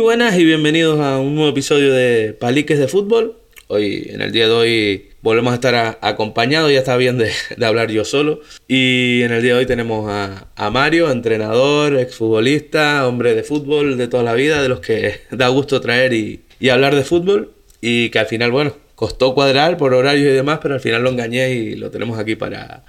Muy buenas y bienvenidos a un nuevo episodio de Paliques de Fútbol. Hoy, en el día de hoy, volvemos a estar acompañados, ya está bien de, hablar yo solo. Y en el día de hoy tenemos a, Mario, entrenador, exfutbolista, hombre de fútbol de toda la vida, de los que da gusto traer y, hablar de fútbol. Y que al final, bueno, costó cuadrar por horarios y demás, pero al final lo engañé y lo tenemos aquí para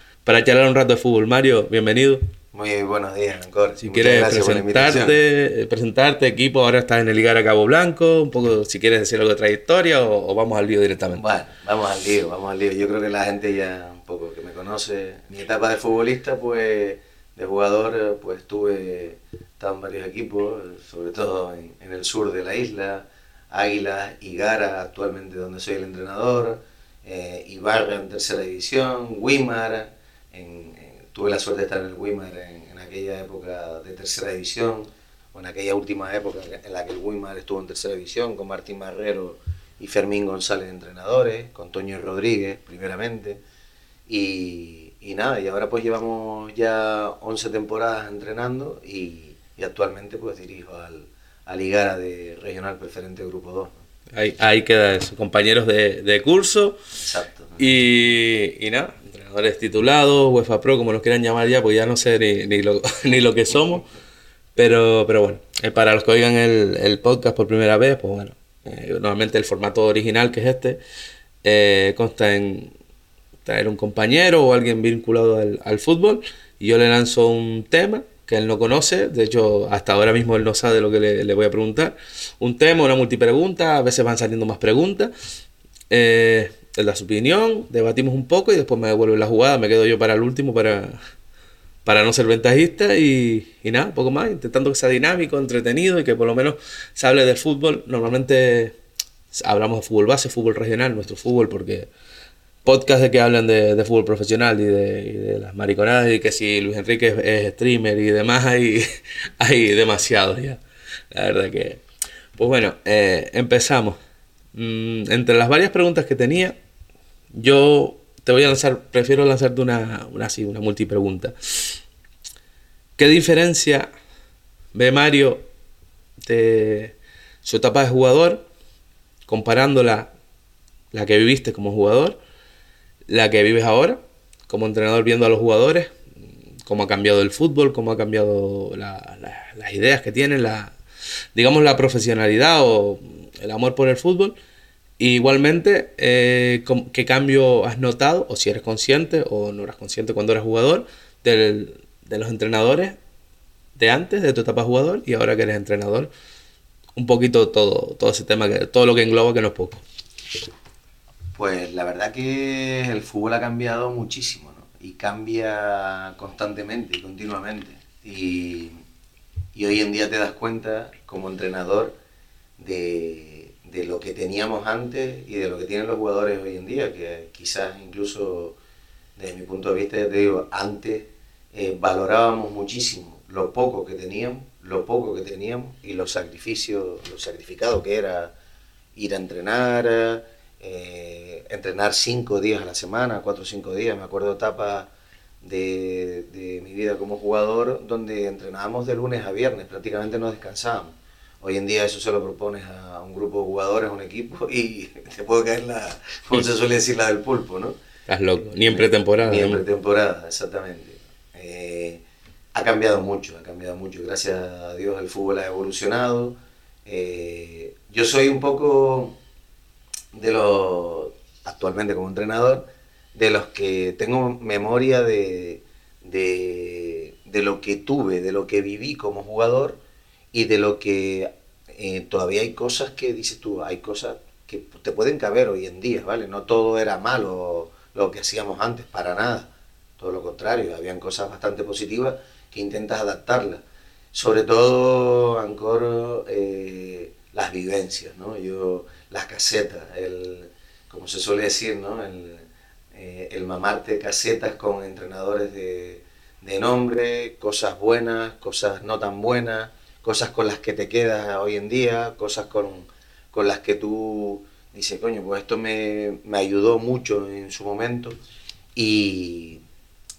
charlar un rato de fútbol. Mario, bienvenido. Muy buenos días, Ancor. Si quieres presentarte, presentarte, equipo, ahora estás en el Ligar a Cabo Blanco, un poco si quieres decir algo de trayectoria o, vamos al lío directamente. Bueno, vamos al lío, vamos al lío. Yo creo que la gente ya un poco que me conoce, mi etapa de futbolista, pues de jugador, pues tuve, estado en varios equipos, sobre todo en, el sur de la isla, Águilas, Igara, actualmente donde soy el entrenador, eh, Ibarra en tercera división, Wimar, en tuve la suerte de estar en el Wimar en, aquella época de tercera división, o en aquella última época en la que el Wimar estuvo en tercera división, con Martín Marrero y Fermín González entrenadores, con Toño Rodríguez primeramente, y, nada, y ahora pues llevamos ya 11 temporadas entrenando y, actualmente pues dirijo al, al Igara de Regional Preferente Grupo 2. Ahí, queda eso, compañeros de, de curso. Exacto. Y, y nada, titulados, UEFA Pro, como nos quieran llamar ya, pues ya no sé ni, lo, ni lo, que somos. Pero, pero bueno, eh, para los que oigan el, podcast por primera vez, pues bueno, eh, normalmente el formato original que es este, eh, consta en traer un compañero o alguien vinculado al, fútbol y yo le lanzo un tema que él no conoce, de hecho hasta ahora mismo él no sabe lo que le, le voy a preguntar, un tema, una multipregunta, a veces van saliendo más preguntas. Su opinión, debatimos un poco y después me devuelve la jugada, me quedo yo para el último para, para no ser ventajista y, y nada, poco más, intentando que sea dinámico, entretenido y que por lo menos se hable del fútbol. Normalmente hablamos de fútbol base, fútbol regional, nuestro fútbol, porque podcast de que hablan de, fútbol profesional y de, las mariconadas y que si Luis Enrique es, streamer y demás, hay, hay ya. La verdad que... Pues bueno, eh, empezamos. Mm, entre las varias preguntas que tenía, yo te voy a lanzar, prefiero lanzarte una, una, así, una multipregunta. ¿Qué diferencia ve Mario de su etapa de jugador, comparándola la que viviste como jugador, la que vives ahora, como entrenador viendo a los jugadores, cómo ha cambiado el fútbol, cómo ha cambiado las ideas que tienen, la, digamos la profesionalidad o el amor por el fútbol. igualmente, eh, ¿qué cambio has notado, o si eres consciente o no eras consciente cuando eras jugador, de los entrenadores de antes, de tu etapa jugador, y ahora que eres entrenador? Un poquito todo, todo ese tema, que, todo lo que engloba, que no es poco. Pues la verdad que el fútbol ha cambiado muchísimo, ¿no? Y cambia constantemente y continuamente. Y, y hoy en día te das cuenta, como entrenador, de, lo que teníamos antes y de lo que tienen los jugadores hoy en día, que quizás incluso desde mi punto de vista, te digo, antes eh, valorábamos muchísimo lo poco que teníamos, lo poco que teníamos y los sacrificios, lo sacrificado que era ir a entrenar, eh, entrenar cinco días a la semana, cuatro o cinco días. Me acuerdo etapas de, de mi vida como jugador donde entrenábamos de lunes a viernes, prácticamente no descansábamos. Hoy en día eso se lo propones a un grupo de jugadores, a un equipo, y te puede caer la, como se suele decir, la del pulpo, ¿no? Estás loco, ni en pretemporada. Ni en pretemporada, exactamente. Eh, ha cambiado mucho, ha cambiado mucho. Gracias a Dios el fútbol ha evolucionado. Eh, yo soy un poco de los, actualmente como entrenador, de los que tengo memoria de, de, de lo que tuve, de lo que viví como jugador y de lo que eh, todavía hay cosas que dices tú, hay cosas que te pueden caber hoy en día, ¿vale? No todo era malo lo que hacíamos antes, para nada. Todo lo contrario, habían cosas bastante positivas que intentas adaptarlas. sobre todo, Ancor, eh, las vivencias, ¿no? Yo, las casetas, el, como se suele decir, ¿no? El, eh, el mamarte casetas con entrenadores de, de nombre, cosas buenas, cosas no tan buenas, cosas con las que te quedas hoy en día, cosas con, con las que tú dices, coño, pues esto me, me ayudó mucho en su momento y,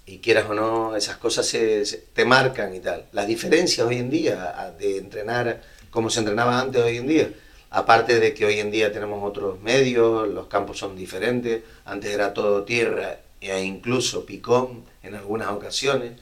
y quieras o no, esas cosas se, se- te marcan y tal. Las diferencias hoy en día de entrenar como se entrenaba antes hoy en día, aparte de que hoy en día tenemos otros medios, los campos son diferentes, antes era todo tierra e incluso picón en algunas ocasiones.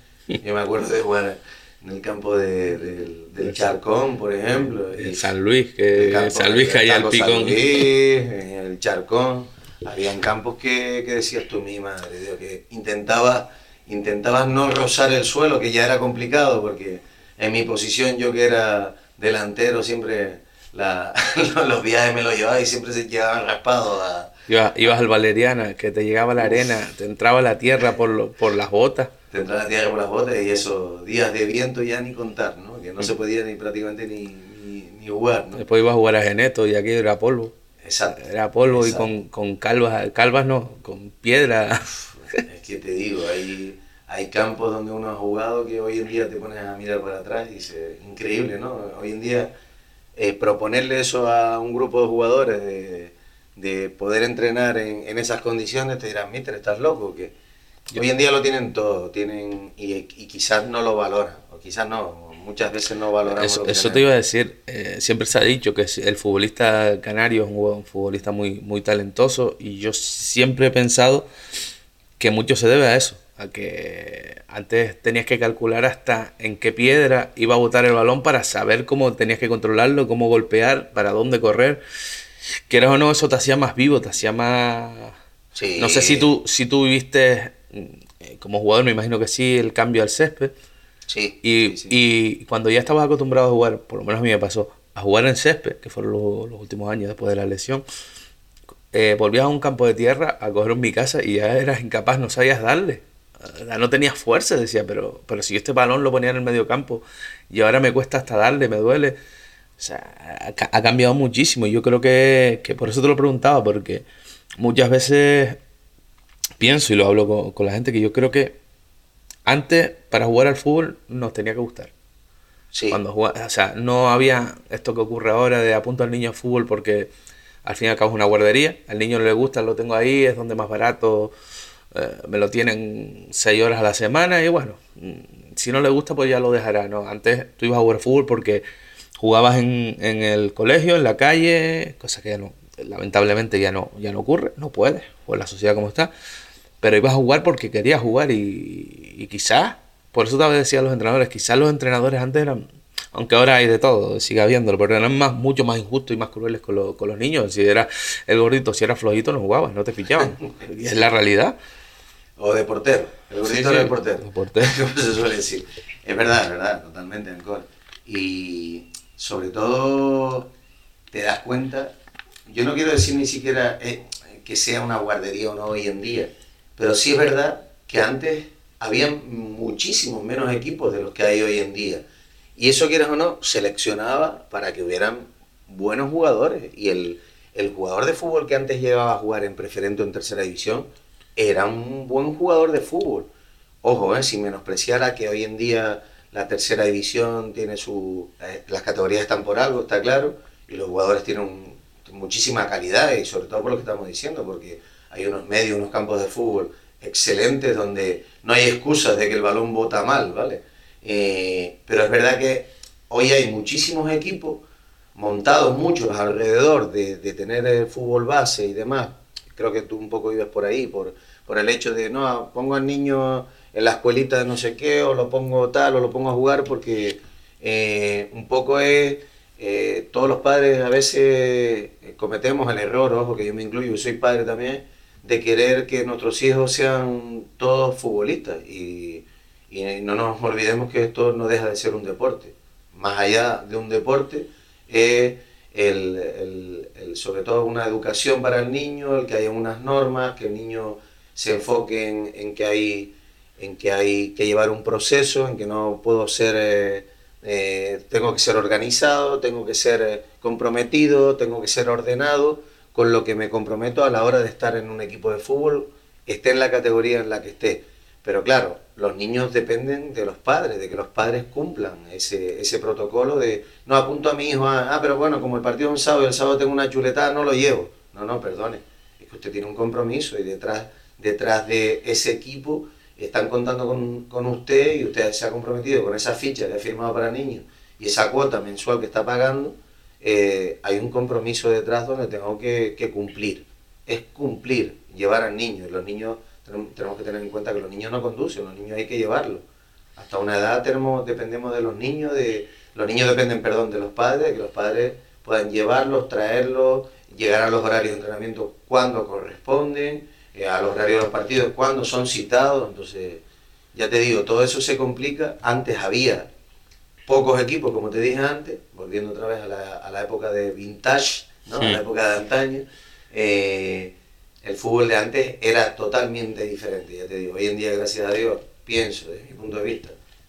Yo me acuerdo de jugar en el campo de- del, del Charcón, por ejemplo. En San Luis, que campo San Luis caía el San picón. Luis, en el Charcón. Habían campos que, que decías tú, mi madre, Dios, que intentabas intentabas no rozar el suelo, que ya era complicado, porque en mi posición yo que era delantero siempre la- los viajes me los llevaba y siempre se llevaban raspados a, Ibas, ibas al Valeriana, que te llegaba la arena, te entraba la tierra por, lo- por las botas. Te entraba la tierra por las botas y esos días de viento ya ni contar, ¿no? que no se podía ni prácticamente ni, ni, ni jugar. ¿no? Después ibas a jugar a Geneto y aquí era polvo. Exacto. Era polvo Exacto. y con, con calvas, calvas no, con piedra. Es que te digo, hay, hay campos donde uno ha jugado que hoy en día te pones a mirar para atrás y dices, increíble, ¿no? Hoy en día eh, proponerle eso a un grupo de jugadores de, de poder entrenar en, en esas condiciones, te dirán, mister, estás loco, que hoy en día lo tienen todo, tienen y, y quizás no lo valoran, o quizás no, muchas veces no valoramos Eso, lo que eso te iba a decir, eh, siempre se ha dicho que el futbolista canario es un, buen futbolista muy, muy talentoso y yo siempre he pensado que mucho se debe a eso, a que antes tenías que calcular hasta en qué piedra iba a botar el balón para saber cómo tenías que controlarlo, cómo golpear, para dónde correr. Quieras o no, eso te hacía más vivo, te hacía más... Sí. No sé si tú, si tú viviste, como jugador me imagino que sí, el cambio al césped. Sí, Y, sí, sí. y cuando ya estabas acostumbrado a jugar, por lo menos a mí me pasó, a jugar en césped, que fueron lo- los últimos años después de la lesión, eh, volvías a un campo de tierra a coger un mi casa y ya eras incapaz, no sabías darle. Ah, No tenías fuerza, decía, pero, pero si yo este balón lo ponía en el medio campo y ahora me cuesta hasta darle, me duele. O sea, ha cambiado muchísimo y yo creo que, que por eso te lo preguntaba, porque muchas veces pienso y lo hablo con, con la gente que yo creo que antes para jugar al fútbol nos tenía que gustar. Sí. Cuando jugaba- o sea, no había esto que ocurre ahora de apunto al niño al fútbol porque al fin y al cabo es una guardería. Al niño no le gusta, lo tengo ahí, es donde más barato, eh, me lo tienen seis horas a la semana y bueno, mm, si no le gusta pues ya lo dejará. ¿no? Antes tú ibas a jugar fútbol porque jugabas en, en el colegio, en la calle, cosa que ya no, lamentablemente ya no, ya no ocurre, no puedes, por la sociedad como está. Pero ibas a jugar porque querías jugar y, y quizás, por eso te decía a los entrenadores, quizás los entrenadores antes eran, aunque ahora hay de todo, sigue habiéndolo, pero eran más, mucho más injustos y más crueles con, lo- con los niños. Si era el gordito, si era flojito, no jugabas, no te fichaban. y es la realidad. O de portero. El gordito Sí, era sí, el portero. de portero. Como se suele decir. Es verdad, es verdad, totalmente, Ancor. Y sobre todo te das cuenta, yo no quiero decir ni siquiera eh, que sea una guardería o no hoy en día, pero sí es verdad que antes había muchísimos menos equipos de los que hay hoy en día. Y eso, quieras o no, seleccionaba para que hubieran buenos jugadores. Y el, el jugador de fútbol que antes llegaba a jugar en preferente o en tercera división era un buen jugador de fútbol. Ojo, eh, sin menospreciar a que hoy en día la tercera división tiene su... eh, las categorías están por algo, está claro, y los jugadores tienen un- muchísima calidad, y sobre todo por lo que estamos diciendo, porque hay unos medios, unos campos de fútbol excelentes donde no hay excusas de que el balón bota mal, ¿vale? Eh, pero es verdad que hoy hay muchísimos equipos montados muchos alrededor de, tener el fútbol base y demás. Creo que tú un poco ibas por ahí, por, por el hecho de, no, pongo al niño en la escuelita de no sé qué, o lo pongo tal, o lo pongo a jugar, porque eh, un poco es, eh, todos los padres a veces eh, cometemos el error, ojo, que yo me incluyo, yo soy padre también, de querer que nuestros hijos sean todos futbolistas. Y, y no nos olvidemos que esto no deja de ser un deporte. Más allá de un deporte, es el, el- sobre todo una educación para el niño, el que haya unas normas, que el niño se enfoque en, que hay en que hay que llevar un proceso, en que no puedo ser eh, tengo que ser organizado, tengo que ser eh, comprometido, tengo que ser ordenado con lo que me comprometo a la hora de estar en un equipo de fútbol, esté en la categoría en la que esté. Pero claro, los niños dependen de los padres, de que los padres cumplan ese, ese protocolo de, no apunto a mi hijo, ah, ah pero bueno, como el partido es un sábado y el sábado tengo una chuletada, no lo llevo. No, no, perdone, es que usted tiene un compromiso y detrás, detrás de ese equipo están contando con, con usted y usted se ha comprometido con esa ficha que ha firmado para niños y esa cuota mensual que está pagando, eh, hay un compromiso detrás donde tengo que, cumplir. Es cumplir, llevar al niño. Los niños, tenemos que tener en cuenta que los niños no conducen, los niños hay que llevarlos. Hasta una edad dependemos de los niños, de, los niños dependen, perdón, de los padres, de que los padres puedan llevarlos, traerlos, llegar a los horarios de entrenamiento cuando corresponden, eh, a los horarios de los partidos cuando son citados. Entonces, ya te digo, todo eso se complica. Antes había pocos equipos, como te dije antes, volviendo otra vez a la, a la época de vintage, ¿no? a la época de antaño, eh, el fútbol de antes era totalmente diferente, ya te digo. Hoy en día, gracias a Dios, pienso desde mi punto de vista,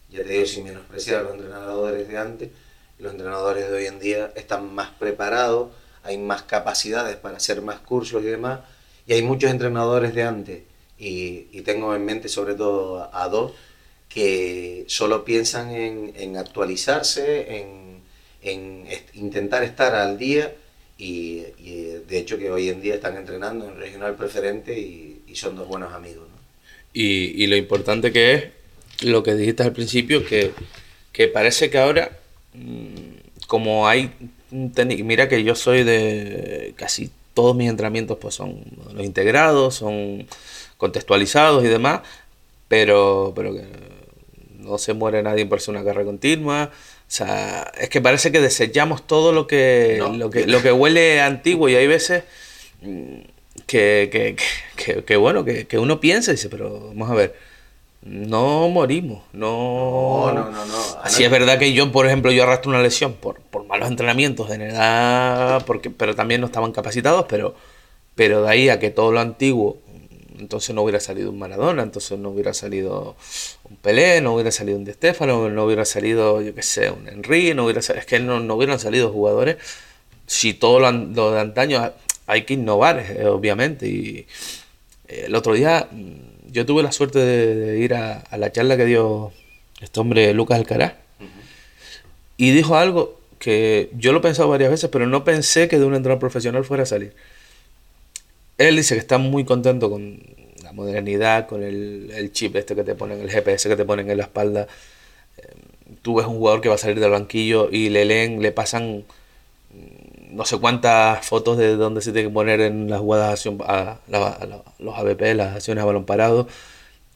ya te digo sin menospreciar a los entrenadores de antes, los entrenadores de hoy en día están más preparados, hay más capacidades para hacer más cursos y demás, y hay muchos entrenadores de antes, y, y tengo en mente sobre todo a, a dos, que solo piensan en, actualizarse, en, intentar estar al día y, de hecho que hoy en día están entrenando en regional preferente y, son dos buenos amigos. Y, lo importante que es lo que dijiste al principio, que, parece que ahora, mm, como hay, mira que yo soy de casi todos mis entrenamientos pues son los integrados, son contextualizados y demás, pero, pero que no se muere nadie por ser una guerra continua. O sea, es que parece que desechamos todo lo que, lo que, lo que huele antiguo y hay veces mm, que, que, que, bueno, que, uno piensa y dice, pero vamos a ver, no morimos, no... No, no, no. Así es verdad que yo, por ejemplo, yo arrastro una lesión por, por malos entrenamientos en edad, porque, pero también no estaban capacitados, pero, pero de ahí a que todo lo antiguo entonces no hubiera salido un Maradona, entonces no hubiera salido un Pelé, no hubiera salido un Di Stefano, no hubiera salido, yo qué sé, un Henry, no hubiera es que no, no, hubieran salido jugadores. Si todo lo, de antaño hay que innovar, eh, obviamente. Y eh, el otro día mm, yo tuve la suerte de, ir a, la charla que dio este hombre Lucas Alcaraz y dijo algo que yo lo he pensado varias veces, pero no pensé que de un entrenador profesional fuera a salir. Él dice que está muy contento con la modernidad, con el, chip este que te ponen, el GPS que te ponen en la espalda. Eh, tú ves un jugador que va a salir del banquillo y le leen, le pasan mm, no sé cuántas fotos de dónde se tiene que poner en las jugadas a, los ABP, las acciones a balón parado.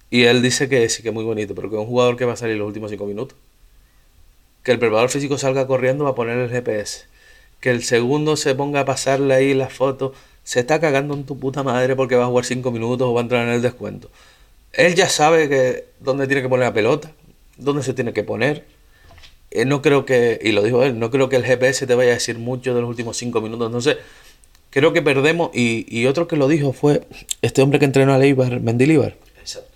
Y él dice que sí que es muy bonito, pero que es un jugador que va a salir los últimos cinco minutos. Que el preparador físico salga corriendo va a poner el GPS. Que el segundo se ponga a pasarle ahí las fotos se está cagando en tu puta madre porque va a jugar 5 minutos o va a entrar en el descuento. Él ya sabe que dónde tiene que poner la pelota, dónde se tiene que poner. Eh, no creo que, y lo dijo él, no creo que el GPS te vaya a decir mucho de los últimos 5 minutos. Entonces, creo que perdemos. Y, otro que lo dijo fue este hombre que entrenó a Leibar, Mendilibar. Exacto.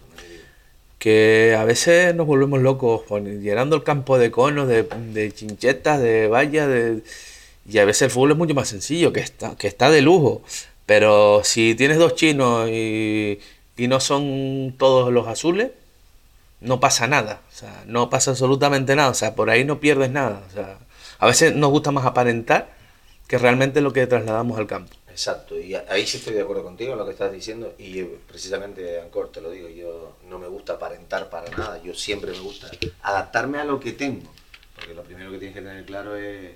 Que a veces nos volvemos locos llenando el campo de conos, de, de chinchetas, de vallas, de y a veces el fútbol es mucho más sencillo, que está, que está de lujo. Pero si tienes dos chinos y, no son todos los azules, no pasa nada. O sea, no pasa absolutamente nada. O sea, por ahí no pierdes nada. O sea, a veces nos gusta más aparentar que realmente lo que trasladamos al campo. Exacto, y ahí sí estoy de acuerdo contigo en lo que estás diciendo, y precisamente, Ancor, te lo digo, yo no me gusta aparentar para nada, yo siempre me gusta adaptarme a lo que tengo, porque lo primero que tienes que tener claro es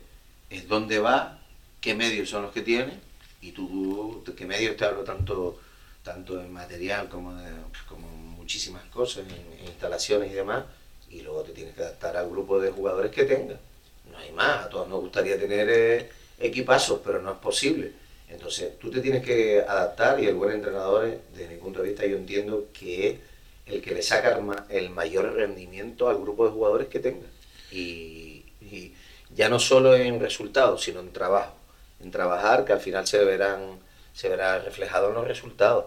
es dónde va, qué medios son los que tiene y tú, qué medios te hablo tanto, tanto en material como, de, como muchísimas cosas, en, instalaciones y demás, y luego te tienes que adaptar al grupo de jugadores que tengas. No hay más, a todos nos gustaría tener eh, equipazos, pero no es posible. Entonces tú te tienes que adaptar y el buen entrenador, desde mi punto de vista, yo entiendo que es el que le saca el mayor rendimiento al grupo de jugadores que tenga. y ya no solo en resultados, sino en trabajo. En trabajar, que al final se verán, se verá reflejado en los resultados.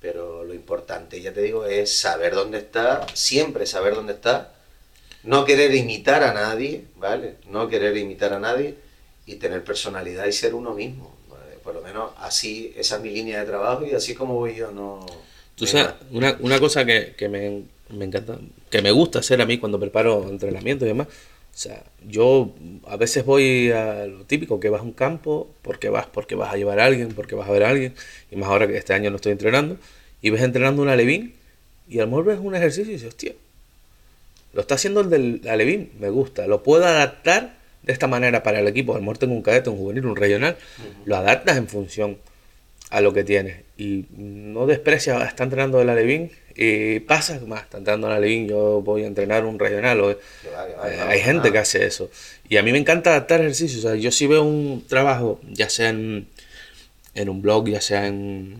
Pero lo importante, ya te digo, es saber dónde está, siempre saber dónde está no querer imitar a nadie, ¿vale? No querer imitar a nadie y tener personalidad y ser uno mismo. ¿vale? Por lo menos así, esa es mi línea de trabajo y así como voy yo, no... Tú sabes, una, una cosa que, que me, me encanta, que me gusta hacer a mí cuando preparo entrenamientos y demás, o sea, yo a veces voy a lo típico, que vas a un campo, porque vas, porque vas a llevar a alguien, porque vas a ver a alguien, y más ahora que este año no estoy entrenando, y ves entrenando un alevín, y a lo mejor ves un ejercicio y dices, hostia, lo está haciendo el del alevín, me gusta, lo puedo adaptar de esta manera para el equipo, a lo mejor tengo un cadete, un juvenil, un regional, lo adaptas en función a lo que tienes. Y no desprecias, está entrenando el Alevín y pasa más, está entrenando el Alevín, yo voy a entrenar un regional. o- eh, hay gente nada. que hace eso. Y a mí me encanta adaptar ejercicios. O sea, yo si veo un trabajo, ya sea en, en un blog, ya sea en...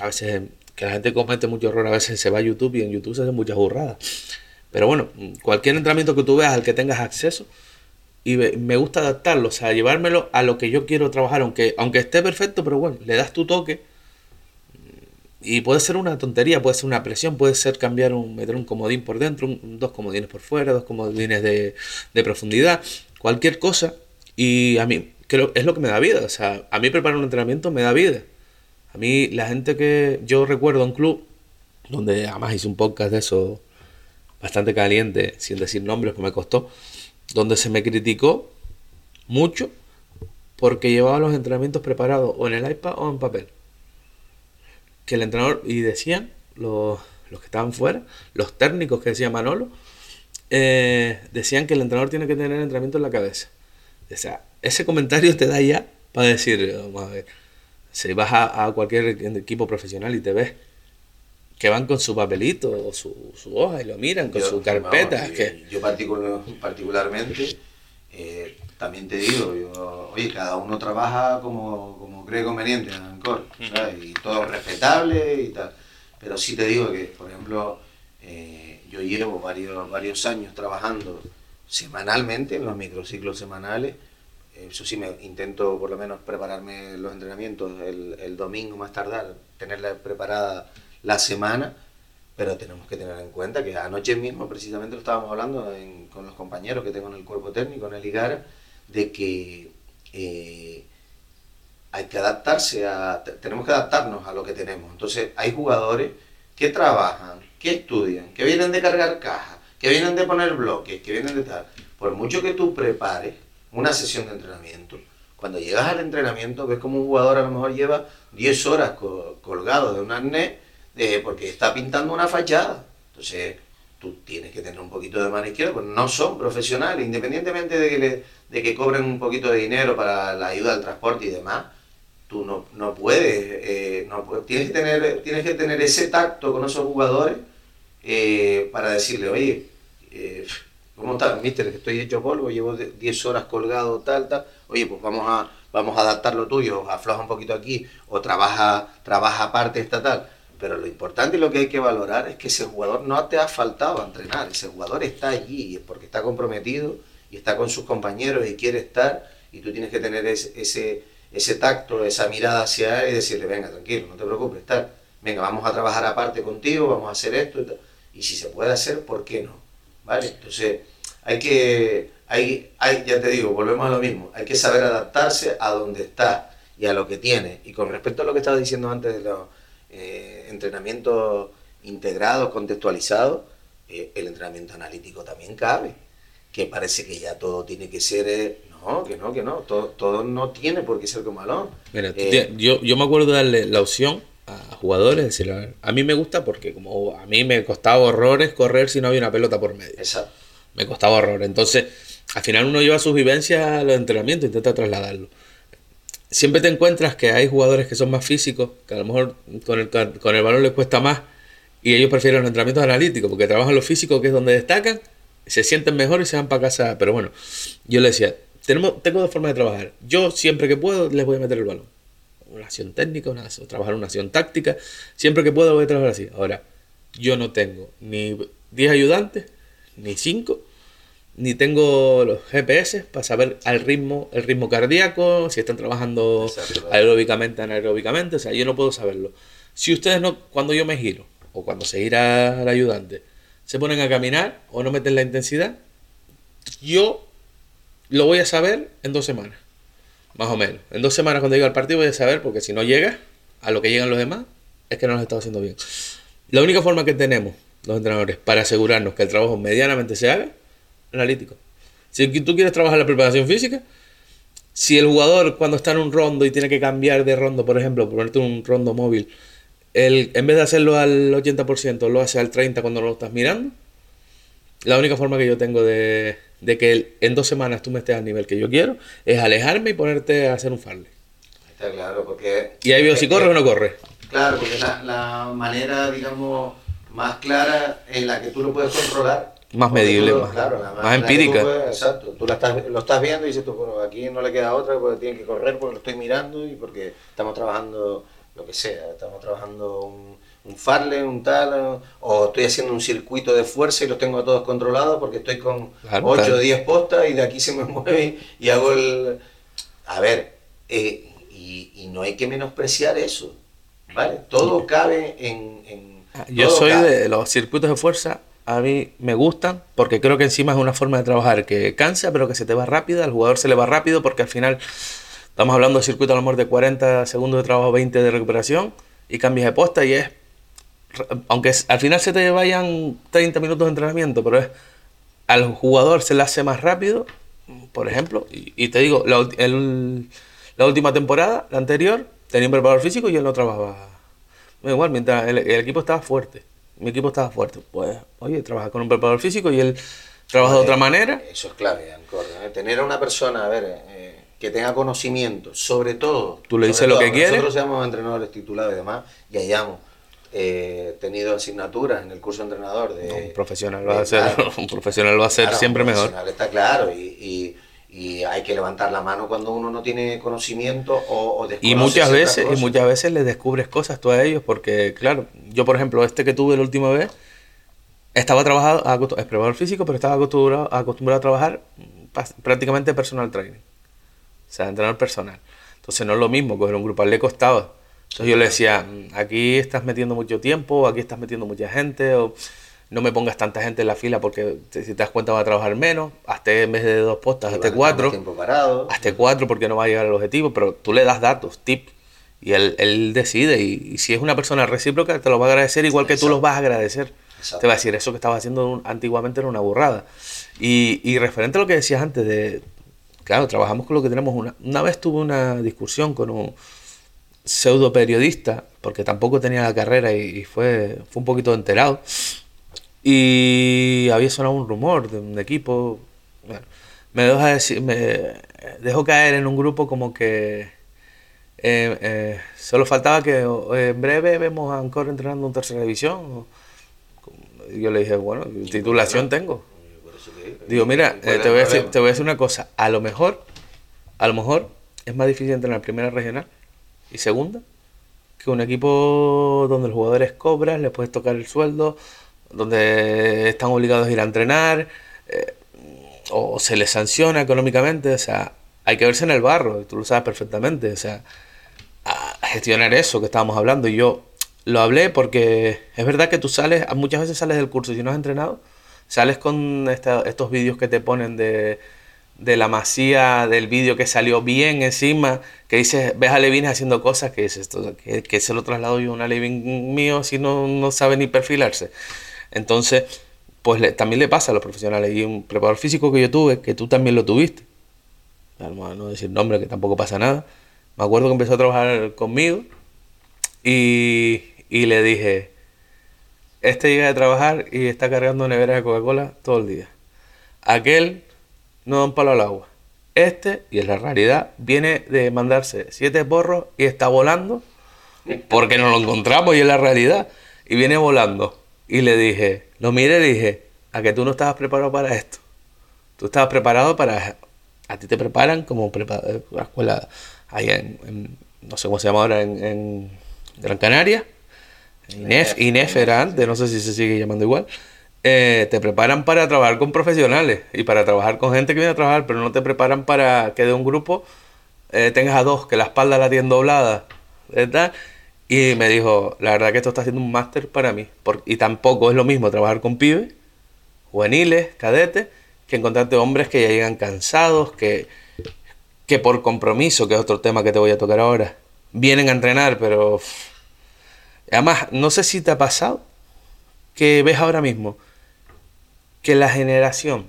A veces que la gente comete mucho error, a veces se va a YouTube y en YouTube se hacen muchas burradas. Pero bueno, cualquier entrenamiento que tú veas al que tengas acceso, y me gusta adaptarlo, o sea, llevármelo a lo que yo quiero trabajar, aunque, aunque esté perfecto, pero bueno, le das tu toque. Y puede ser una tontería, puede ser una presión, puede ser cambiar un, meter un comodín por dentro, dos comodines por fuera, dos comodines de, de profundidad, cualquier cosa. Y a mí, creo, es lo que me da vida. O sea, a mí preparar un entrenamiento me da vida. A mí, la gente que. Yo recuerdo un club donde además hice un podcast de eso bastante caliente, sin decir nombres, que me costó, donde se me criticó mucho porque llevaba los entrenamientos preparados o en el iPad o en papel. Que el entrenador, y decían los, los que estaban fuera, los técnicos que decía Manolo, eh, decían que el entrenador tiene que tener entrenamiento en la cabeza. O sea, ese comentario te da ya para decir, vamos a ver, si vas a, a cualquier equipo profesional y te ves que van con su papelito o su, su hoja y lo miran con Yo- su vamos, carpeta. yo- que, Yo particular- particularmente, eh, también te digo, yo, oye, cada uno trabaja como, como cree conveniente en Ancor, ¿sabes? y todo respetable y tal. Pero sí te digo que, por ejemplo, eh, yo llevo varios, varios años trabajando semanalmente en los microciclos semanales. Eso sí, me intento por lo menos prepararme los entrenamientos el, el domingo más tardar, tenerla preparada la semana, pero tenemos que tener en cuenta que anoche mismo precisamente lo estábamos hablando en- con los compañeros que tengo en el cuerpo técnico, en el IGAR, de que eh, hay que adaptarse a, te- tenemos que adaptarnos a lo que tenemos. Entonces hay jugadores que trabajan, que estudian, que vienen de cargar cajas, que vienen de poner bloques, que vienen de tal. Por mucho que tú prepares una sesión de entrenamiento, cuando llegas al entrenamiento ves como un jugador a lo mejor lleva 10 horas co- colgado de un arnés eh, porque está pintando una fachada. Entonces tú tienes que tener un poquito de mano izquierda, pues no son profesionales, independientemente de que, de que cobren un poquito de dinero para la ayuda al transporte y demás, tú no, no puedes, eh, no tienes, que tener, tienes que tener ese tacto con esos jugadores eh, para decirle, oye, eh, ¿cómo estás, mister? Que estoy hecho polvo, llevo de- 10 horas colgado, tal, tal. Oye, pues vamos a, vamos a adaptar lo tuyo, afloja un poquito aquí, o trabaja, trabaja aparte esta tal. Pero lo importante y lo que hay que valorar es que ese jugador no te ha faltado a entrenar, ese jugador está allí es porque está comprometido y está con sus compañeros y quiere estar y tú tienes que tener ese, ese, ese tacto, esa mirada hacia él y decirle, venga, tranquilo, no te preocupes, tal. venga, vamos a trabajar aparte contigo, vamos a hacer esto y tal. Y si se puede hacer, ¿por qué no? ¿Vale? Entonces, hay que, hay, hay, ya te digo, volvemos a lo mismo, hay que saber adaptarse a donde está y a lo que tiene. Y con respecto a lo que estaba diciendo antes de los eh, entrenamientos integrados, contextualizados, eh, el entrenamiento analítico también cabe. Que parece que ya todo tiene que ser. eh, no, que no, que no. Todo, todo no tiene por qué ser como balón. Mira, Eh, yo, yo me acuerdo de darle la opción a jugadores, decir, a, mí me gusta porque como a mí me costaba horrores correr si no había una pelota por medio. Exacto. Me costaba horrores. Entonces, al final uno lleva sus vivencias a los entrenamientos e intenta trasladarlo. Siempre te encuentras que hay jugadores que son más físicos, que a lo mejor con el, con el balón les cuesta más, y ellos prefieren los entrenamientos analíticos, porque trabajan lo físico, que es donde destacan, se sienten mejor y se van para casa. Pero bueno, yo le decía, tenemos, tengo dos formas de trabajar. Yo siempre que puedo les voy a meter el balón. Una acción técnica, una, o trabajar una acción táctica. Siempre que puedo voy a trabajar así. Ahora, yo no tengo ni 10 ayudantes, ni 5, ni tengo los GPS para saber al ritmo, el ritmo cardíaco, si están trabajando Exacto. aeróbicamente, anaeróbicamente, o sea, yo no puedo saberlo. Si ustedes no, cuando yo me giro, o cuando se gira al ayudante, se ponen a caminar o no meten la intensidad, yo lo voy a saber en dos semanas, más o menos. En dos semanas cuando llegue al partido voy a saber, porque si no llega a lo que llegan los demás, es que no lo estado haciendo bien. La única forma que tenemos los entrenadores para asegurarnos que el trabajo medianamente se haga, analítico. Si tú quieres trabajar la preparación física, si el jugador cuando está en un rondo y tiene que cambiar de rondo, por ejemplo, ponerte un rondo móvil, el, en vez de hacerlo al 80%, lo hace al 30% cuando lo estás mirando, la única forma que yo tengo de, de que en dos semanas tú me estés al nivel que yo quiero es alejarme y ponerte a hacer un farle. Está claro, porque... Y ahí veo si corre o no corre. Claro, porque la, la manera, digamos, más clara en la que tú lo puedes controlar. Más medible, tú más- claro, la- más la que tú empírica. exacto, tú la estás, lo estás viendo y dices tú, bueno, aquí no le queda otra porque tiene que correr porque lo estoy mirando y porque estamos trabajando lo que sea, estamos trabajando un, un farle, un tal, o- estoy haciendo un circuito de fuerza y los tengo a todos controlados porque estoy con Claro, 8 o claro. 10 postas y de aquí se me mueve y hago el... A ver, eh, y, y no hay que menospreciar eso, ¿vale? Todo cabe en... en- Yo todo soy cabe. de los circuitos de fuerza, a mí me gustan porque creo que encima es una forma de trabajar que cansa, pero que se te va rápido, al jugador se le va rápido porque al final estamos hablando de circuito a lo mejor de 40 segundos de trabajo, 20 de recuperación y cambias de posta y es, aunque al final se te vayan 30 minutos de entrenamiento, pero es al jugador se le hace más rápido, por ejemplo, y, te digo, la, última temporada, la anterior, tenía un preparador físico y él no trabajaba. Igual, mientras el, el equipo estaba fuerte, mi equipo estaba fuerte, pues, oye, trabaja con un preparador físico y él trabaja de otra manera. Eso es clave, Ancor, ¿eh? Tener a una persona, a ver, eh, que tenga conocimiento, sobre todo. Tú le dices lo que quiere. Nosotros seamos entrenadores titulados y demás, y hayamos eh, tenido asignaturas en el curso de entrenador de. Un profesional va a ser, claro, un profesional va a ser claro, siempre un mejor. Está claro, y, y- y hay que levantar la mano cuando uno no tiene conocimiento o, o Y muchas veces, y cosas. muchas veces les descubres cosas tú a ellos, porque claro, yo por ejemplo, este que tuve la última vez, estaba trabajado, es preparador físico, pero estaba acostumbrado, acostumbrado a trabajar prácticamente personal training. O sea, entrenador personal. Entonces no es lo mismo, coger un él le costaba. Entonces yo le decía, "Mm, aquí estás metiendo mucho tiempo, aquí estás metiendo mucha gente, o no me pongas tanta gente en la fila porque te- si te das cuenta va a trabajar menos, hazte en vez de dos postas, hazte cuatro hazte cuatro porque no va a llegar al objetivo, pero tú le das datos, tip, y él, él decide. Y, y si es una persona recíproca, te lo va a agradecer igual que tú los vas a agradecer. Exacto. Te va a decir, eso que estabas haciendo un- antiguamente era una burrada. Y, y referente a lo que decías antes de, claro, trabajamos con lo que tenemos. Una, una vez tuve una discusión con un pseudo periodista, porque tampoco tenía la carrera y, y fue, fue un poquito enterado. Y había sonado un rumor de un equipo. Bueno, me deja decir, me dejó caer en un grupo como que eh, eh, solo faltaba que eh, en breve vemos a Ancor entrenando en tercera división. y yo le dije, bueno, titulación tengo. Digo. Mira, ¿Cuál eh, es te, voy a decir, te voy a decir una cosa. A lo mejor, a lo mejor es más difícil entrenar primera regional y segunda que un equipo donde los jugadores cobran, les puedes tocar el sueldo, donde están obligados a ir a entrenar, eh, o se les sanciona económicamente. O sea, hay que verse en el barro, tú lo sabes perfectamente. O sea, a gestionar eso que estábamos hablando. Y yo lo hablé porque es verdad que tú sales, muchas veces sales del curso y si no has entrenado, sales con esta- estos vídeos que te ponen de, de la masía, del vídeo que salió bien encima, que dices, ves a Levin haciendo cosas que dices, esto, que, que se lo traslado yo a un Levin mío si no, no sabe ni perfilarse. Entonces, pues también le pasa a los profesionales. Y un preparador físico que yo tuve, que tú también lo tuviste, a no decir nombre, que tampoco pasa nada. Me acuerdo que empezó a trabajar conmigo y, le dije, este llega de trabajar y está cargando neveras de Coca-Cola todo el día. Aquel no da un palo al agua. Este, y es la realidad, viene de mandarse siete borros y está volando porque nos lo encontramos y es la realidad. Y viene volando. Y le dije, lo miré y le dije, a que tú no estabas preparado para esto. Tú estabas preparado para... A ti te preparan como prepa- eh, la escuela allá en, en- no sé cómo se llama ahora, en, en Gran Canaria. INEF, INEF era antes, no sé si se sigue llamando igual. Eh, te preparan para trabajar con profesionales y para trabajar con gente que viene a trabajar, pero no te preparan para que de un grupo eh, tengas a dos que la espalda la tienen doblada, ¿verdad? Y me dijo, la verdad que esto está haciendo un máster para mí. y tampoco es lo mismo trabajar con pibes, juveniles, cadetes, que encontrarte hombres que ya llegan cansados, que, que por compromiso, que es otro tema que te voy a tocar ahora, vienen a entrenar, pero... Además, no sé si te ha pasado que ves ahora mismo que la generación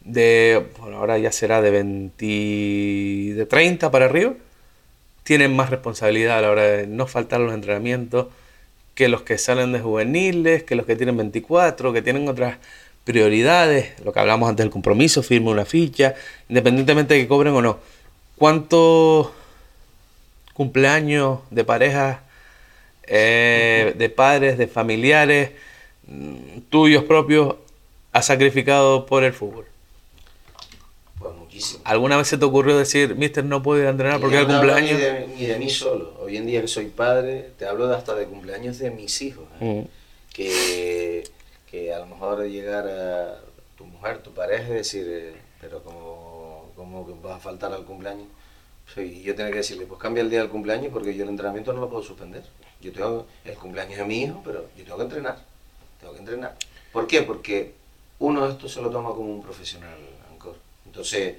de, ahora ya será de 20, de 30 para arriba, tienen más responsabilidad a la hora de no faltar los entrenamientos que los que salen de juveniles, que los que tienen 24, que tienen otras prioridades, lo que hablamos antes del compromiso, firma una ficha, independientemente de que cobren o no. ¿Cuántos cumpleaños de parejas, eh, de padres, de familiares, mm, tuyos propios, has sacrificado por el fútbol? ¿Alguna vez se te ocurrió decir, mister, no puedo ir a entrenar porque es el no cumpleaños? Ni de, ni de mí solo. Hoy en día que soy padre, te hablo de hasta de cumpleaños de mis hijos. ¿eh? Mm. Que, que a lo mejor llegar a tu mujer, tu pareja y decir, eh, pero como, como que vas a faltar al cumpleaños. Y yo tengo que decirle, pues cambia el día del cumpleaños porque yo el entrenamiento no lo puedo suspender. Yo tengo el cumpleaños de mi hijo, pero yo tengo que entrenar. Tengo que entrenar. ¿Por qué? Porque uno esto se lo toma como un profesional, Ancor. Entonces,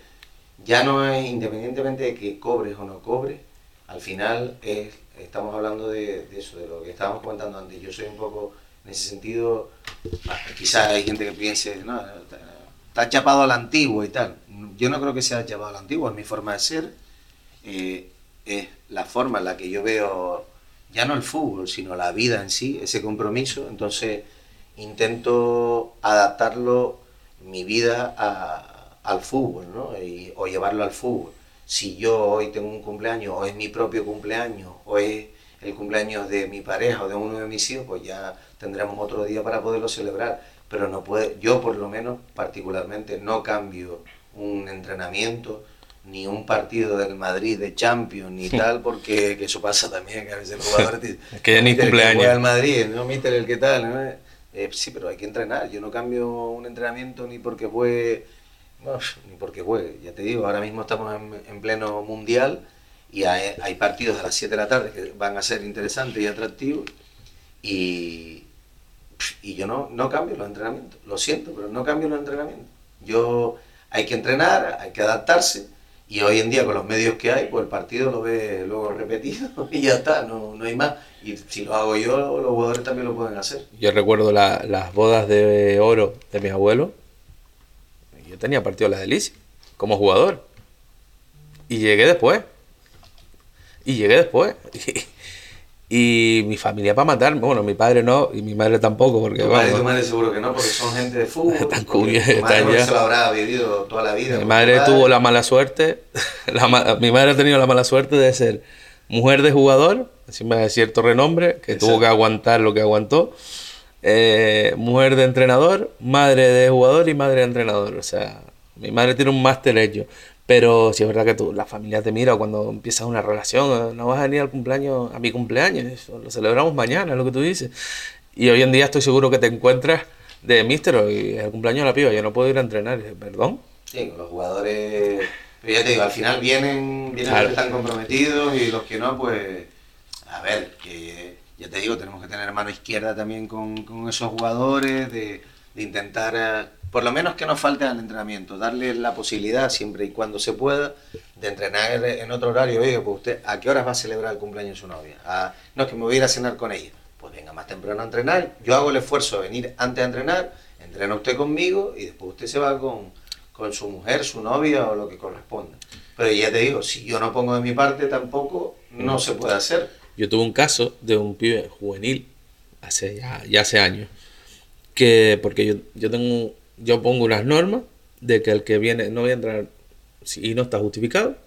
ya no es independientemente de que cobres o no cobres, al final es, estamos hablando de, eso, de lo que estábamos comentando antes. Yo soy un poco, en ese sentido, ah, quizás hay gente que piense, no, está chapado a la antigua y tal. Yo no creo que sea chapado a la antigua, es mi forma de ser, eh, es la forma en la que yo veo, ya no el fútbol, sino la vida en sí, ese compromiso. Entonces, intento adaptarlo, mi vida, a- al fútbol, ¿no? Y- o llevarlo al fútbol. Si yo hoy tengo un cumpleaños, o es mi propio cumpleaños, o es el cumpleaños de mi pareja o de uno de mis hijos, pues ya tendremos otro día para poderlo celebrar. Pero no puede, yo por lo menos particularmente no cambio un entrenamiento ni un partido del Madrid de Champions ni tal, porque que eso pasa también, que a veces el jugador dice, Que ya ni "Míster, el cumpleaños". al Madrid, no mister el que tal, ¿no? Eh, sí, pero hay que entrenar. Yo no cambio un entrenamiento ni porque juegue, ni porque juegue. Ya te digo, ahora mismo estamos en, en pleno mundial y hay, hay partidos a las 7 de la tarde que van a ser interesantes y atractivos y, y yo no, no cambio los entrenamientos. Lo siento, pero no cambio los entrenamientos. Yo hay que entrenar, hay que adaptarse y hoy en día con los medios que hay, pues el partido lo ve luego repetido y ya está, no, no hay más. Y si lo hago yo, los jugadores también lo pueden hacer. Yo recuerdo la- las bodas de oro de mis abuelos. Yo tenía partido la delicia como jugador. Y llegué después. Y llegué después. Y, mi familia para matarme. Bueno, mi padre no y mi madre tampoco. Porque, Tu padre y vamos, tu madre seguro que no, porque son gente de fútbol. Están cubiertas tu madre ya. se lo habrá vivido toda la vida. Mi madre tuvo la mala suerte. la ma- mi madre ha tenido la mala suerte de ser mujer de jugador, encima de cierto renombre, que tuvo Exacto. que aguantar lo que aguantó. Eh, mujer de entrenador, madre de jugador y madre de entrenador. O sea, mi madre tiene un máster hecho. Pero si es verdad que tú, la familia te mira cuando empiezas una relación, eh, no vas a venir al cumpleaños, a mi cumpleaños, eso, lo celebramos mañana, es lo que tú dices. Y hoy en día estoy seguro que te encuentras de mister, hoy es el cumpleaños de la piba, yo no puedo ir a entrenar. Dices, Perdón. Sí, con los jugadores. Pero ya te digo, al final vienen, vienen Claro. los que están comprometidos y los que no, pues. A ver, que ya te digo, tenemos que tener mano izquierda también con, con esos jugadores, de, intentar, eh, por lo menos que no falten al entrenamiento, darles la posibilidad, siempre y cuando se pueda, de entrenar en otro horario. Oye, pues usted, ¿a qué horas va a celebrar el cumpleaños de su novia? "Ah, no, es que me voy a ir a cenar con ella. Pues venga más temprano a entrenar. Yo hago el esfuerzo de venir antes a entrenar, entrena usted conmigo y después usted se va con, con su mujer, su novia o lo que corresponda. Pero ya te digo, si yo no pongo de mi parte tampoco, no se puede hacer. Yo tuve un caso de un pibe juvenil hace ya, hace años que porque yo, yo tengo yo pongo unas normas de que el que viene no voy a entrar si y no está justificado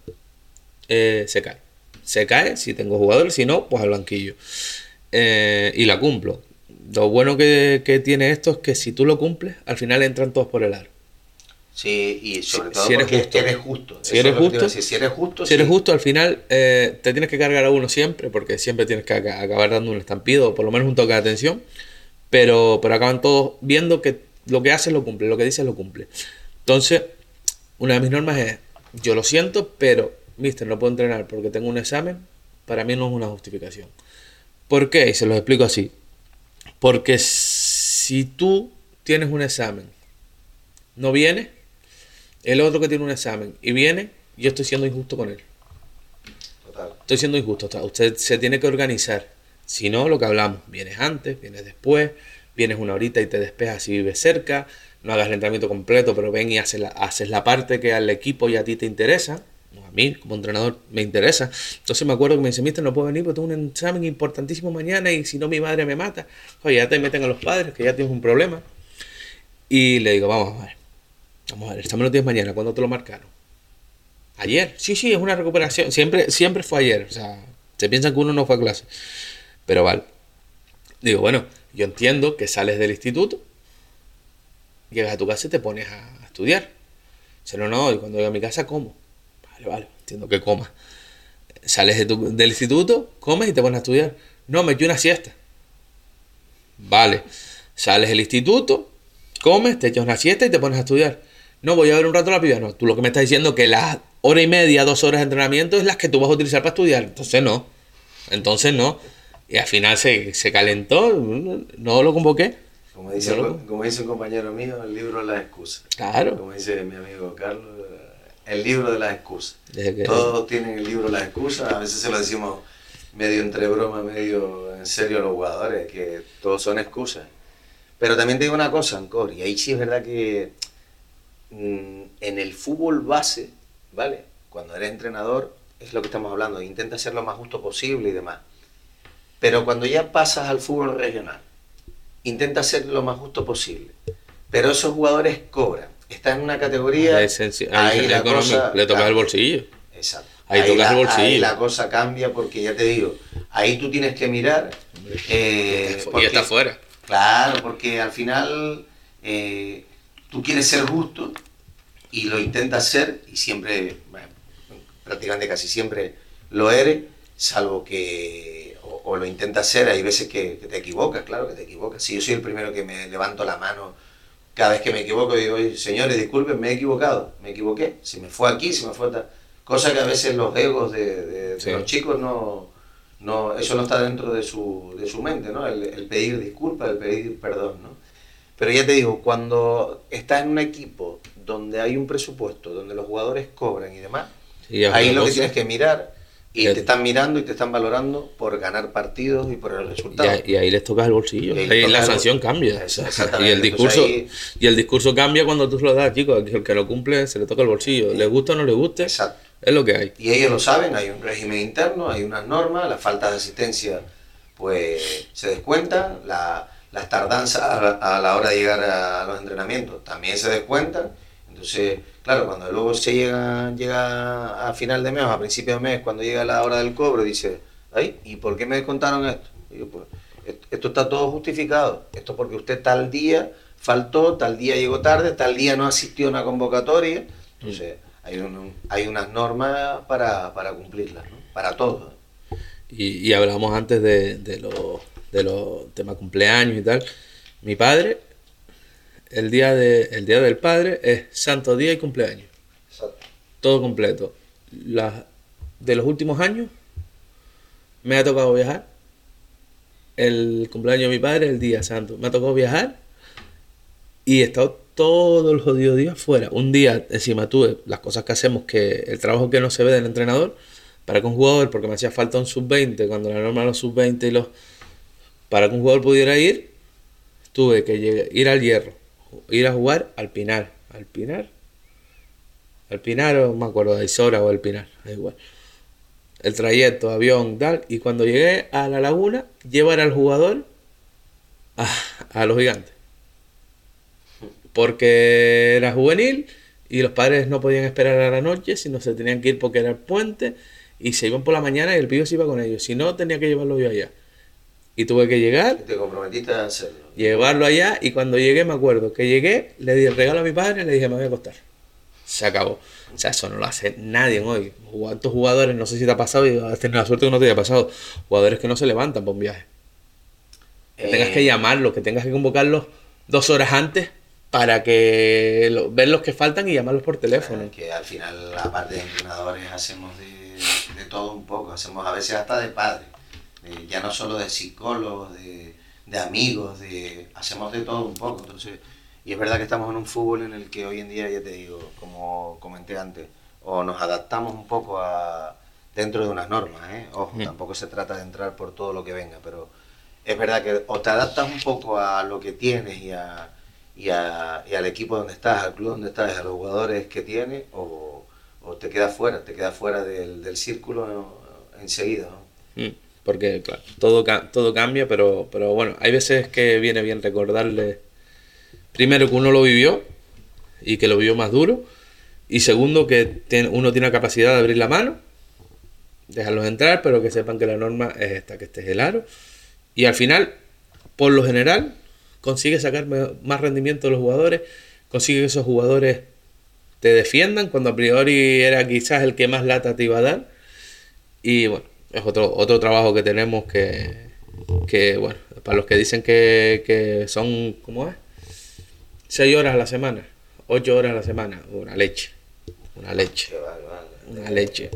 eh, se cae. Se cae si tengo jugadores si no pues al banquillo. Eh, y la cumplo. Lo bueno que, que tiene esto es que si tú lo cumples al final entran todos por el aro Sí, y sobre Si- todo si eres porque justo. eres justo. Si eres justo- si eres justo, Si eres sí. justo, al final eh, te tienes que cargar a uno siempre, porque siempre tienes que aca- acabar dando un estampido, o por lo menos un toque de atención, pero, pero acaban todos viendo que lo que haces lo cumple, lo que dices lo cumple. Entonces, una de mis normas es, yo lo siento, pero, mister, no puedo entrenar porque tengo un examen, para mí no es una justificación. ¿Por qué? Y se los explico así. Porque si tú tienes un examen no viene, el otro que tiene un examen y viene, yo estoy siendo injusto con él. Total. Estoy siendo injusto. Usted se tiene que organizar. Si no, lo que hablamos, vienes antes, vienes después, vienes una horita y te despejas si vives cerca, no hagas el entrenamiento completo, pero ven y haces la, haces la parte que al equipo y a ti te interesa. A mí, como entrenador, me interesa. Entonces me acuerdo que me dice, mister, no puedo venir porque tengo un examen importantísimo mañana y si no mi madre me mata. Oye, ya te meten a los padres, que ya tienes un problema. Y le digo, vamos a ver. Vamos a ver, examen lo tienes mañana, ¿cuándo te lo marcaron? Ayer. Sí, sí, es una recuperación. Siempre, siempre fue ayer. O sea, se piensa que uno no fue a clase. Pero vale. Digo, bueno, yo entiendo que sales del instituto, llegas a tu casa y te pones a, a estudiar. Dice, no, no, y cuando llego a mi casa como. Vale, vale, entiendo que comas. Sales de tu- del instituto, comes y te pones a estudiar. No, me eché una siesta. Vale. Sales del instituto, comes, te echas una siesta y te pones a estudiar. No, voy a ver un rato la piba. No, tú lo que me estás diciendo es que las hora y media, dos horas de entrenamiento es las que tú vas a utilizar para estudiar. Entonces no. Entonces no. Y al final se, se calentó, no lo convoqué. Como dice, Yo lo- como dice un compañero mío, el libro de las excusas. Claro. Como dice mi amigo Carlos, el libro de las excusas. Que- Todos tienen el libro de las excusas, a veces se lo decimos medio entre broma, medio en serio a los jugadores, que todos son excusas. Pero también te digo una cosa, Ancor, y ahí sí es verdad que en el fútbol base, ¿vale? Cuando eres entrenador, es lo que estamos hablando, intenta ser lo más justo posible y demás. Pero cuando ya pasas al fútbol regional, intenta ser lo más justo posible. Pero esos jugadores cobran. Están en una categoría. Ahí esenci- ahí ahí el la económico, cosa le toca el bolsillo. Exacto. Ahí tocas la, el bolsillo. ahí la cosa cambia porque ya te digo, ahí tú tienes que mirar. eh, y está fuera. Claro, porque al final eh, tú quieres ser justo y lo intentas ser y siempre, bueno, prácticamente casi siempre lo eres, salvo que o, o lo intentas ser, hay veces que, que te equivocas, claro que te equivocas. Si yo soy el primero que me levanto la mano cada vez que me equivoco, digo, "Oye, señores, disculpen, me he equivocado, me equivoqué, se me fue aquí, se me fue tal. Cosa que a veces los egos de, de- de Sí. los chicos no, no, eso no está dentro de su, de su mente, ¿no? El, el pedir disculpas, el pedir perdón, ¿no? Pero ya te digo, cuando estás en un equipo donde hay un presupuesto, donde los jugadores cobran y demás, es ahí lo que tienes que mirar y te están mirando y te están valorando por ganar partidos y por el resultado. y ahí les tocas el bolsillo. Y ahí les la toca el- sanción cambia. Y el discurso ahí- y el discurso cambia cuando tú se lo das, chicos. El que lo cumple se le toca el bolsillo. Le gusta o no le guste, Exacto. es lo que hay. Y ellos lo saben, hay un régimen interno, hay unas normas, las faltas de asistencia pues se descuentan, la- las tardanzas a, la- hora de llegar a los entrenamientos también se descuentan. Entonces, claro, cuando luego se llega, llega a final de mes o a principio de mes, cuando llega la hora del cobro, dice, ay, ¿y por qué me descontaron esto? Y yo, pues, "Est- esto está todo justificado, esto porque usted tal día faltó, tal día llegó tarde, tal día no asistió a una convocatoria, entonces hay, un- hay unas normas para, para cumplirlas, ¿no? para todos. Y, y hablamos antes de, de los de los temas cumpleaños y tal. Mi padre, el día, de, el día del padre es santo día y cumpleaños. Todo completo. Las- de los últimos años me ha tocado viajar. El cumpleaños de mi padre, el día santo. Me ha tocado viajar y he estado todo el jodido día fuera. Un día encima tuve las cosas que hacemos, que el trabajo que no se ve del entrenador, para que un jugador, porque me hacía falta un sub-20, cuando la norma de los sub-20 y los... Para que un jugador pudiera ir, tuve que ir al hierro, ir a jugar al Pinar. ¿Al Pinar? Al Pinar, o no me acuerdo, de Isora o al Pinar, da igual. El trayecto, avión, tal. Y cuando llegué a la laguna, llevar al jugador a, a los gigantes. Porque era juvenil y los padres no podían esperar a la noche, sino se tenían que ir porque era el puente y se iban por la mañana y el pibe se iba con ellos. Si no, tenía que llevarlo yo allá. Y tuve que llegar, Te comprometiste a hacerlo. llevarlo allá y cuando llegué me acuerdo que llegué, le di el regalo a mi padre y le dije me voy a acostar. Se acabó. O sea, eso no lo hace nadie hoy. ¿Cuántos jugadores, no sé si te ha pasado y has tenido la suerte que no te haya pasado, jugadores que no se levantan por un viaje? Que tengas Eh, que llamarlos, que tengas que convocarlos dos horas antes para que lo- ver los que faltan y llamarlos por teléfono. Que al final, aparte de entrenadores, hacemos de, de todo un poco. Hacemos a veces hasta de padres. Ya no solo de psicólogos, de, de amigos, de, hacemos de todo un poco. Entonces, Y es verdad que estamos en un fútbol en el que hoy en día, ya te digo, como comenté antes, o nos adaptamos un poco a dentro de unas normas, ¿eh? Ojo, tampoco se trata de entrar por todo lo que venga, pero es verdad que o te adaptas un poco a lo que tienes y, a, y, a- y al equipo donde estás, al club donde estás, a los jugadores que tienes, o, o te quedas fuera, te quedas fuera del, del círculo enseguida. ¿no? Mm, Porque, claro, todo, todo cambia, pero, pero bueno, hay veces que viene bien recordarle, primero, que uno lo vivió y que lo vivió más duro, y segundo, que uno tiene la capacidad de abrir la mano, dejarlos entrar, pero que sepan que la norma es esta, que este es el aro, y al final, por lo general, consigue sacar más rendimiento de los jugadores, consigue que esos jugadores te defiendan cuando a priori era quizás el que más lata te iba a dar. Y bueno, es otro, otro trabajo que tenemos que, que, bueno, para los que dicen que, que son, ¿cómo es? Seis horas a la semana, ocho horas a la semana, una leche, una leche, una leche.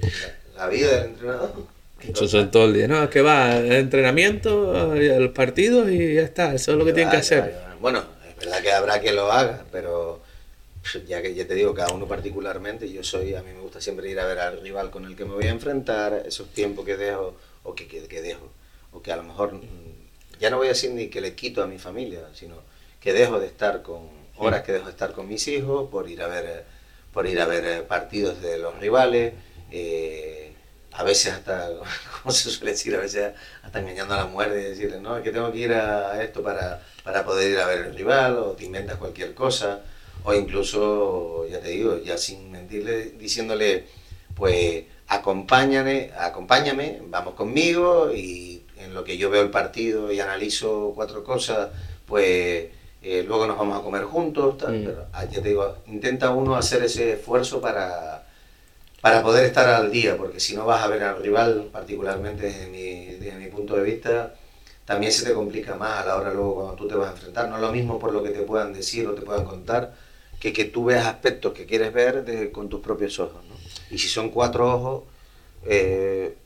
La, vida del entrenador. Eso son todo el día, no, es que va, entrenamiento, los partidos y ya está, eso es lo que tienen que hacer. Bueno, es verdad que habrá que lo haga, pero ya que ya te digo, cada uno particularmente, yo soy, a mí me gusta siempre ir a ver al rival con el que me voy a enfrentar, esos tiempos que dejo, o que, que, que dejo, o que a lo mejor, mm, ya no voy a decir ni que le quito a mi familia, sino que dejo de estar con, horas que dejo de estar con mis hijos por ir a ver, por ir a ver eh, partidos de los rivales, eh, a veces hasta, como se suele decir, a veces hasta engañando a la muerte y decirle, no, es que tengo que ir a esto para, para poder ir a ver el rival, o te inventas cualquier cosa, o incluso, ya te digo, ya sin mentirle, diciéndole, pues, acompáñame, acompáñame, vamos conmigo, y en lo que yo veo el partido y analizo cuatro cosas, pues, eh, luego nos vamos a comer juntos, tal, Mm. pero ah, ya te digo, intenta uno hacer ese esfuerzo para para poder estar al día, porque si no vas a ver al rival, particularmente desde mi, desde mi punto de vista, también se te complica más a la hora luego cuando tú te vas a enfrentar. No es lo mismo por lo que te puedan decir o te puedan contar, que que tú veas aspectos que quieres ver con tus propios ojos. ¿no? Y si son cuatro ojos, eh,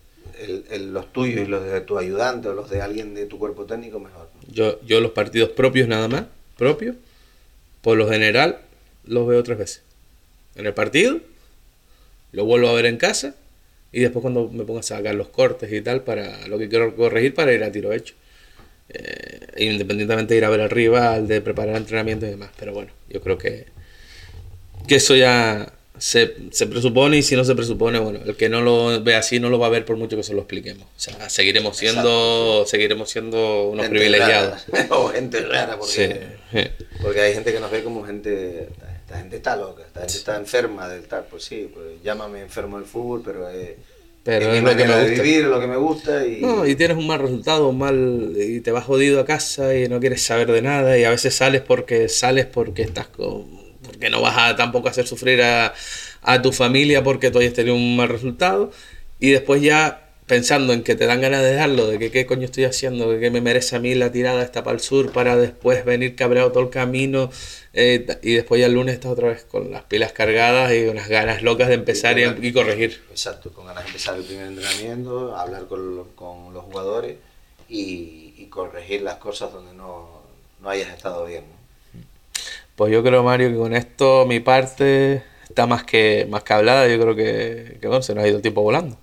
los tuyos y los de tu ayudante o los de alguien de tu cuerpo técnico, mejor. Yo, yo los partidos propios nada más, propios, por lo general los veo tres veces. En el partido, lo vuelvo a ver en casa y después cuando me pongo a sacar los cortes y tal para lo que quiero corregir para ir a tiro hecho. Eh, independientemente de ir a ver al rival, de preparar entrenamiento y demás. Pero bueno, yo creo que, que eso ya se, se presupone y si no se presupone, bueno, el que no lo ve así no lo va a ver por mucho que se lo expliquemos. O sea, seguiremos siendo, seguiremos siendo unos Gente privilegiados. rara, o gente rara, porque... Sí. Porque hay gente que nos ve como gente, esta gente está loca, esta gente está enferma del tal, pues sí, pues llámame enfermo del fútbol, pero es, Pero es lo que me gusta. vivir, lo que me gusta y, No, y tienes un mal resultado, un mal y te vas jodido a casa y no quieres saber de nada y a veces sales porque sales porque estás con porque no vas a tampoco hacer sufrir a, a tu familia porque tú hayas tenido un mal resultado y después ya pensando en que te dan ganas de dejarlo, de que qué coño estoy haciendo, de que me merece a mí la tirada esta para el sur para después venir cabreado todo el camino eh, y después ya el lunes estás otra vez con las pilas cargadas y unas ganas locas de empezar y, corregir. Exacto, con ganas de empezar el primer entrenamiento, hablar con, con los jugadores y, y corregir las cosas donde no, no hayas estado bien. ¿no? Pues yo creo, Mario, que con esto mi parte está más que, más que hablada. Yo creo que, bueno, se nos ha ido el tiempo volando.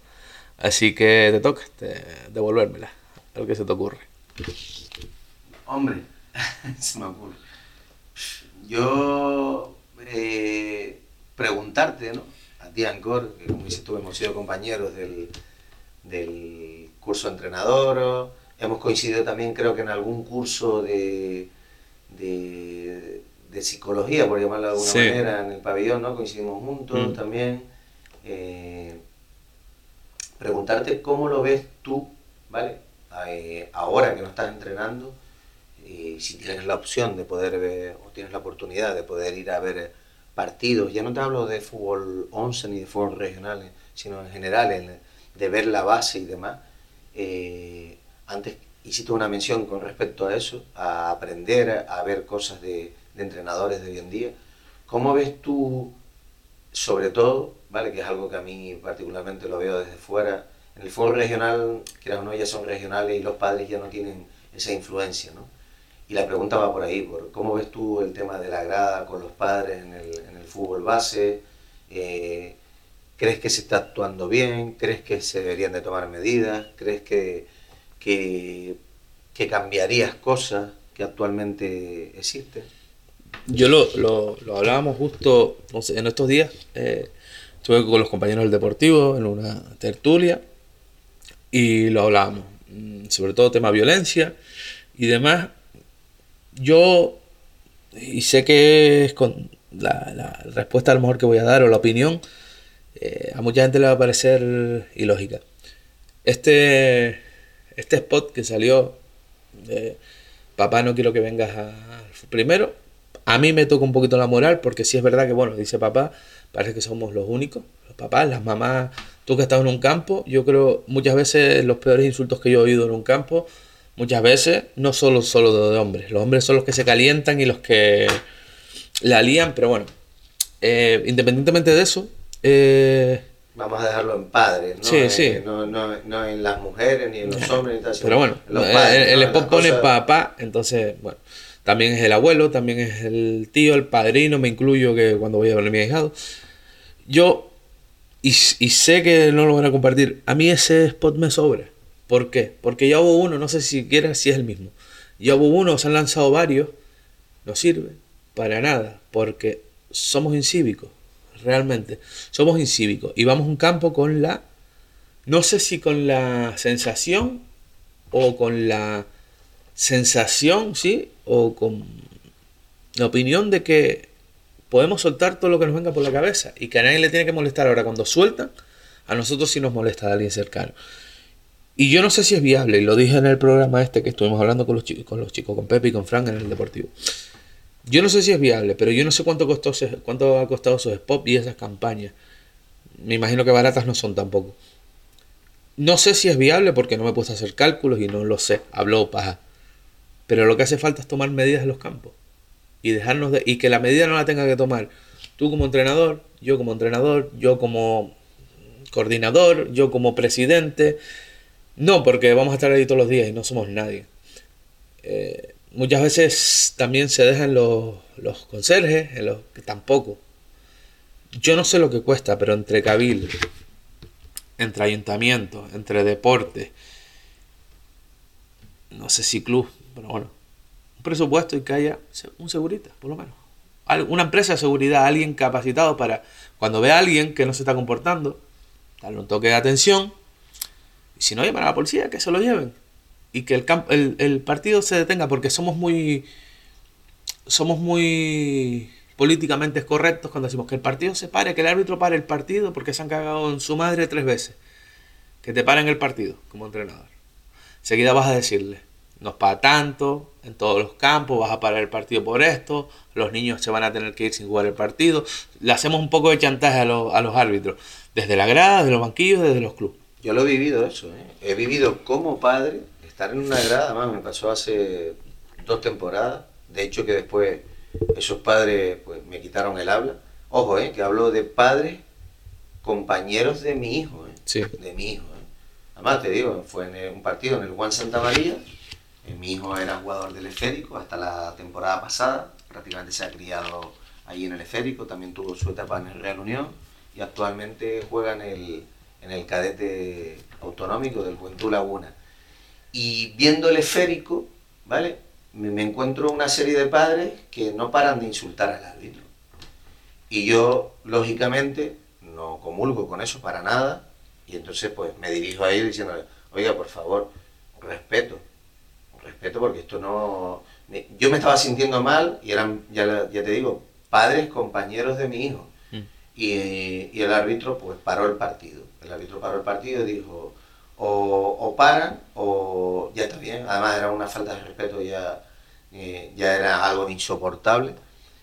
Así que te toca te- devolvérmela, a lo que se te ocurre. Hombre, se me ocurre. Yo eh, preguntarte, ¿no? A ti, Ancor, que como dices tú, hemos sido compañeros del, del curso de entrenador, hemos coincidido también, creo que en algún curso de, de, de psicología, por llamarlo de alguna Sí. manera, en el pabellón, ¿no? Coincidimos juntos Mm. también. Eh, preguntarte cómo lo ves tú, ¿vale? Eh, ahora que no estás entrenando, y si tienes la opción de poder ver, o tienes la oportunidad de poder ir a ver partidos, ya no te hablo de fútbol 11 ni de fútbol regional, sino en general, en- de ver la base y demás. Eh, antes hiciste una mención con respecto a eso, a aprender a, a ver cosas de, de entrenadores de hoy en día. ¿Cómo ves tú, sobre todo, ¿vale? que es algo que a mí particularmente lo veo desde fuera, en el fútbol regional, quieras o no, son regionales y los padres ya no tienen esa influencia, ¿no? y la pregunta va por ahí, por cómo ves tú el tema de la grada con los padres en el, en el fútbol base, eh, ¿crees que se está actuando bien? ¿Crees que se deberían de tomar medidas? ¿Crees que, que, que cambiarías cosas que actualmente existen? Yo lo, lo, lo hablábamos justo en estos días. eh, estuve con los compañeros del Deportivo en una tertulia y lo hablábamos. mm, Sobre todo tema violencia y demás. Yo, y sé que es con la, la respuesta a lo mejor que voy a dar o la opinión, eh, a mucha gente le va a parecer ilógica. Este, este spot que salió de Papá, no quiero que vengas a... Primero, a mí me toca un poquito la moral porque sí es verdad que, bueno, dice papá, parece que somos los únicos, los papás, las mamás, tú que estás en un campo, yo creo muchas veces los peores insultos que yo he oído en un campo, muchas veces no solo, solo de hombres, los hombres son los que se calientan y los que la lían, pero bueno, eh, independientemente de eso, eh, Vamos a dejarlo en padres, ¿no? Sí, Eh, sí. No, no- no en las mujeres ni en los hombres ni tal, Pero bueno, en los Las pone papá, entonces, bueno, también es el abuelo, también es el tío, el padrino, me incluyo que cuando voy a ver a mi ahijado. Yo, y, y sé que no lo van a compartir, a mí ese spot me sobra. ¿Por qué? Porque ya hubo uno, no sé si siquiera si es el mismo. Ya hubo uno, se han lanzado varios, no sirve para nada, porque somos incívicos, realmente. Somos incívicos y vamos a un campo con la, no sé si con la sensación o con la sensación, ¿sí? O con la opinión de que podemos soltar todo lo que nos venga por la cabeza y que a nadie le tiene que molestar. Ahora, cuando sueltan, a nosotros sí nos molesta a alguien cercano. Y yo no sé si es viable, y lo dije en el programa este que estuvimos hablando con los, chicos, con los chicos, con Pepe y con Frank en el Deportivo. Yo no sé si es viable, pero yo no sé cuánto, costó, cuánto ha costado esos spots y esas campañas. Me imagino que baratas no son tampoco. No sé si es viable porque no me he puesto a hacer cálculos y no lo sé. Hablo paja. Pero lo que hace falta es tomar medidas en los campos. Y dejarnos de. Y que la medida no la tenga que tomar tú como entrenador, yo como entrenador, yo como coordinador, yo como presidente. No, porque vamos a estar ahí todos los días y no somos nadie. Eh, muchas veces también se dejan los, los conserjes, en que tampoco. Yo no sé lo que cuesta, pero entre cabildos, entre ayuntamientos, entre deportes, no sé si club, pero bueno, un presupuesto y que haya un segurita, por lo menos. Una empresa de seguridad, alguien capacitado para cuando ve a alguien que no se está comportando, darle un toque de atención y si no llamar a la policía, que se lo lleven y que el, el, el partido se detenga porque somos muy somos muy políticamente correctos cuando decimos que el partido se pare, que el árbitro pare el partido porque se han cagado en su madre tres veces. Que te paren el partido como entrenador. Enseguida vas a decirle, no es para tanto, en todos los campos, vas a parar el partido por esto, los niños se van a tener que ir sin jugar el partido. Le hacemos un poco de chantaje a los, a los árbitros, desde la grada, desde los banquillos, desde los clubes. Yo lo he vivido eso, ¿eh? He vivido como padre, estar en una grada, además me pasó hace dos temporadas, de hecho que después esos padres pues, me quitaron el habla. Ojo, ¿eh? Que hablo de padres, compañeros de mi hijo, ¿eh? Sí. De mi hijo, ¿eh? Además te digo, fue en un partido en el Juan Santa María, mi hijo era jugador del esférico hasta la temporada pasada, prácticamente se ha criado ahí en el esférico, también tuvo su etapa en el Real Unión y actualmente juega en el, en el cadete autonómico del Juventud Laguna. Y viendo el esférico, ¿vale? Me, me encuentro una serie de padres que no paran de insultar al árbitro. Y yo, lógicamente, no comulgo con eso para nada. Y entonces, pues, me dirijo a ellos diciéndole, oiga, por favor, respeto. Respeto porque esto no... Yo me estaba sintiendo mal y eran, ya, ya te digo, padres, compañeros de mi hijo. Mm. Y, y el árbitro, pues, paró el partido. El árbitro paró el partido y dijo, o, o paran o ya está bien. Además era una falta de respeto, ya, eh, ya era algo insoportable.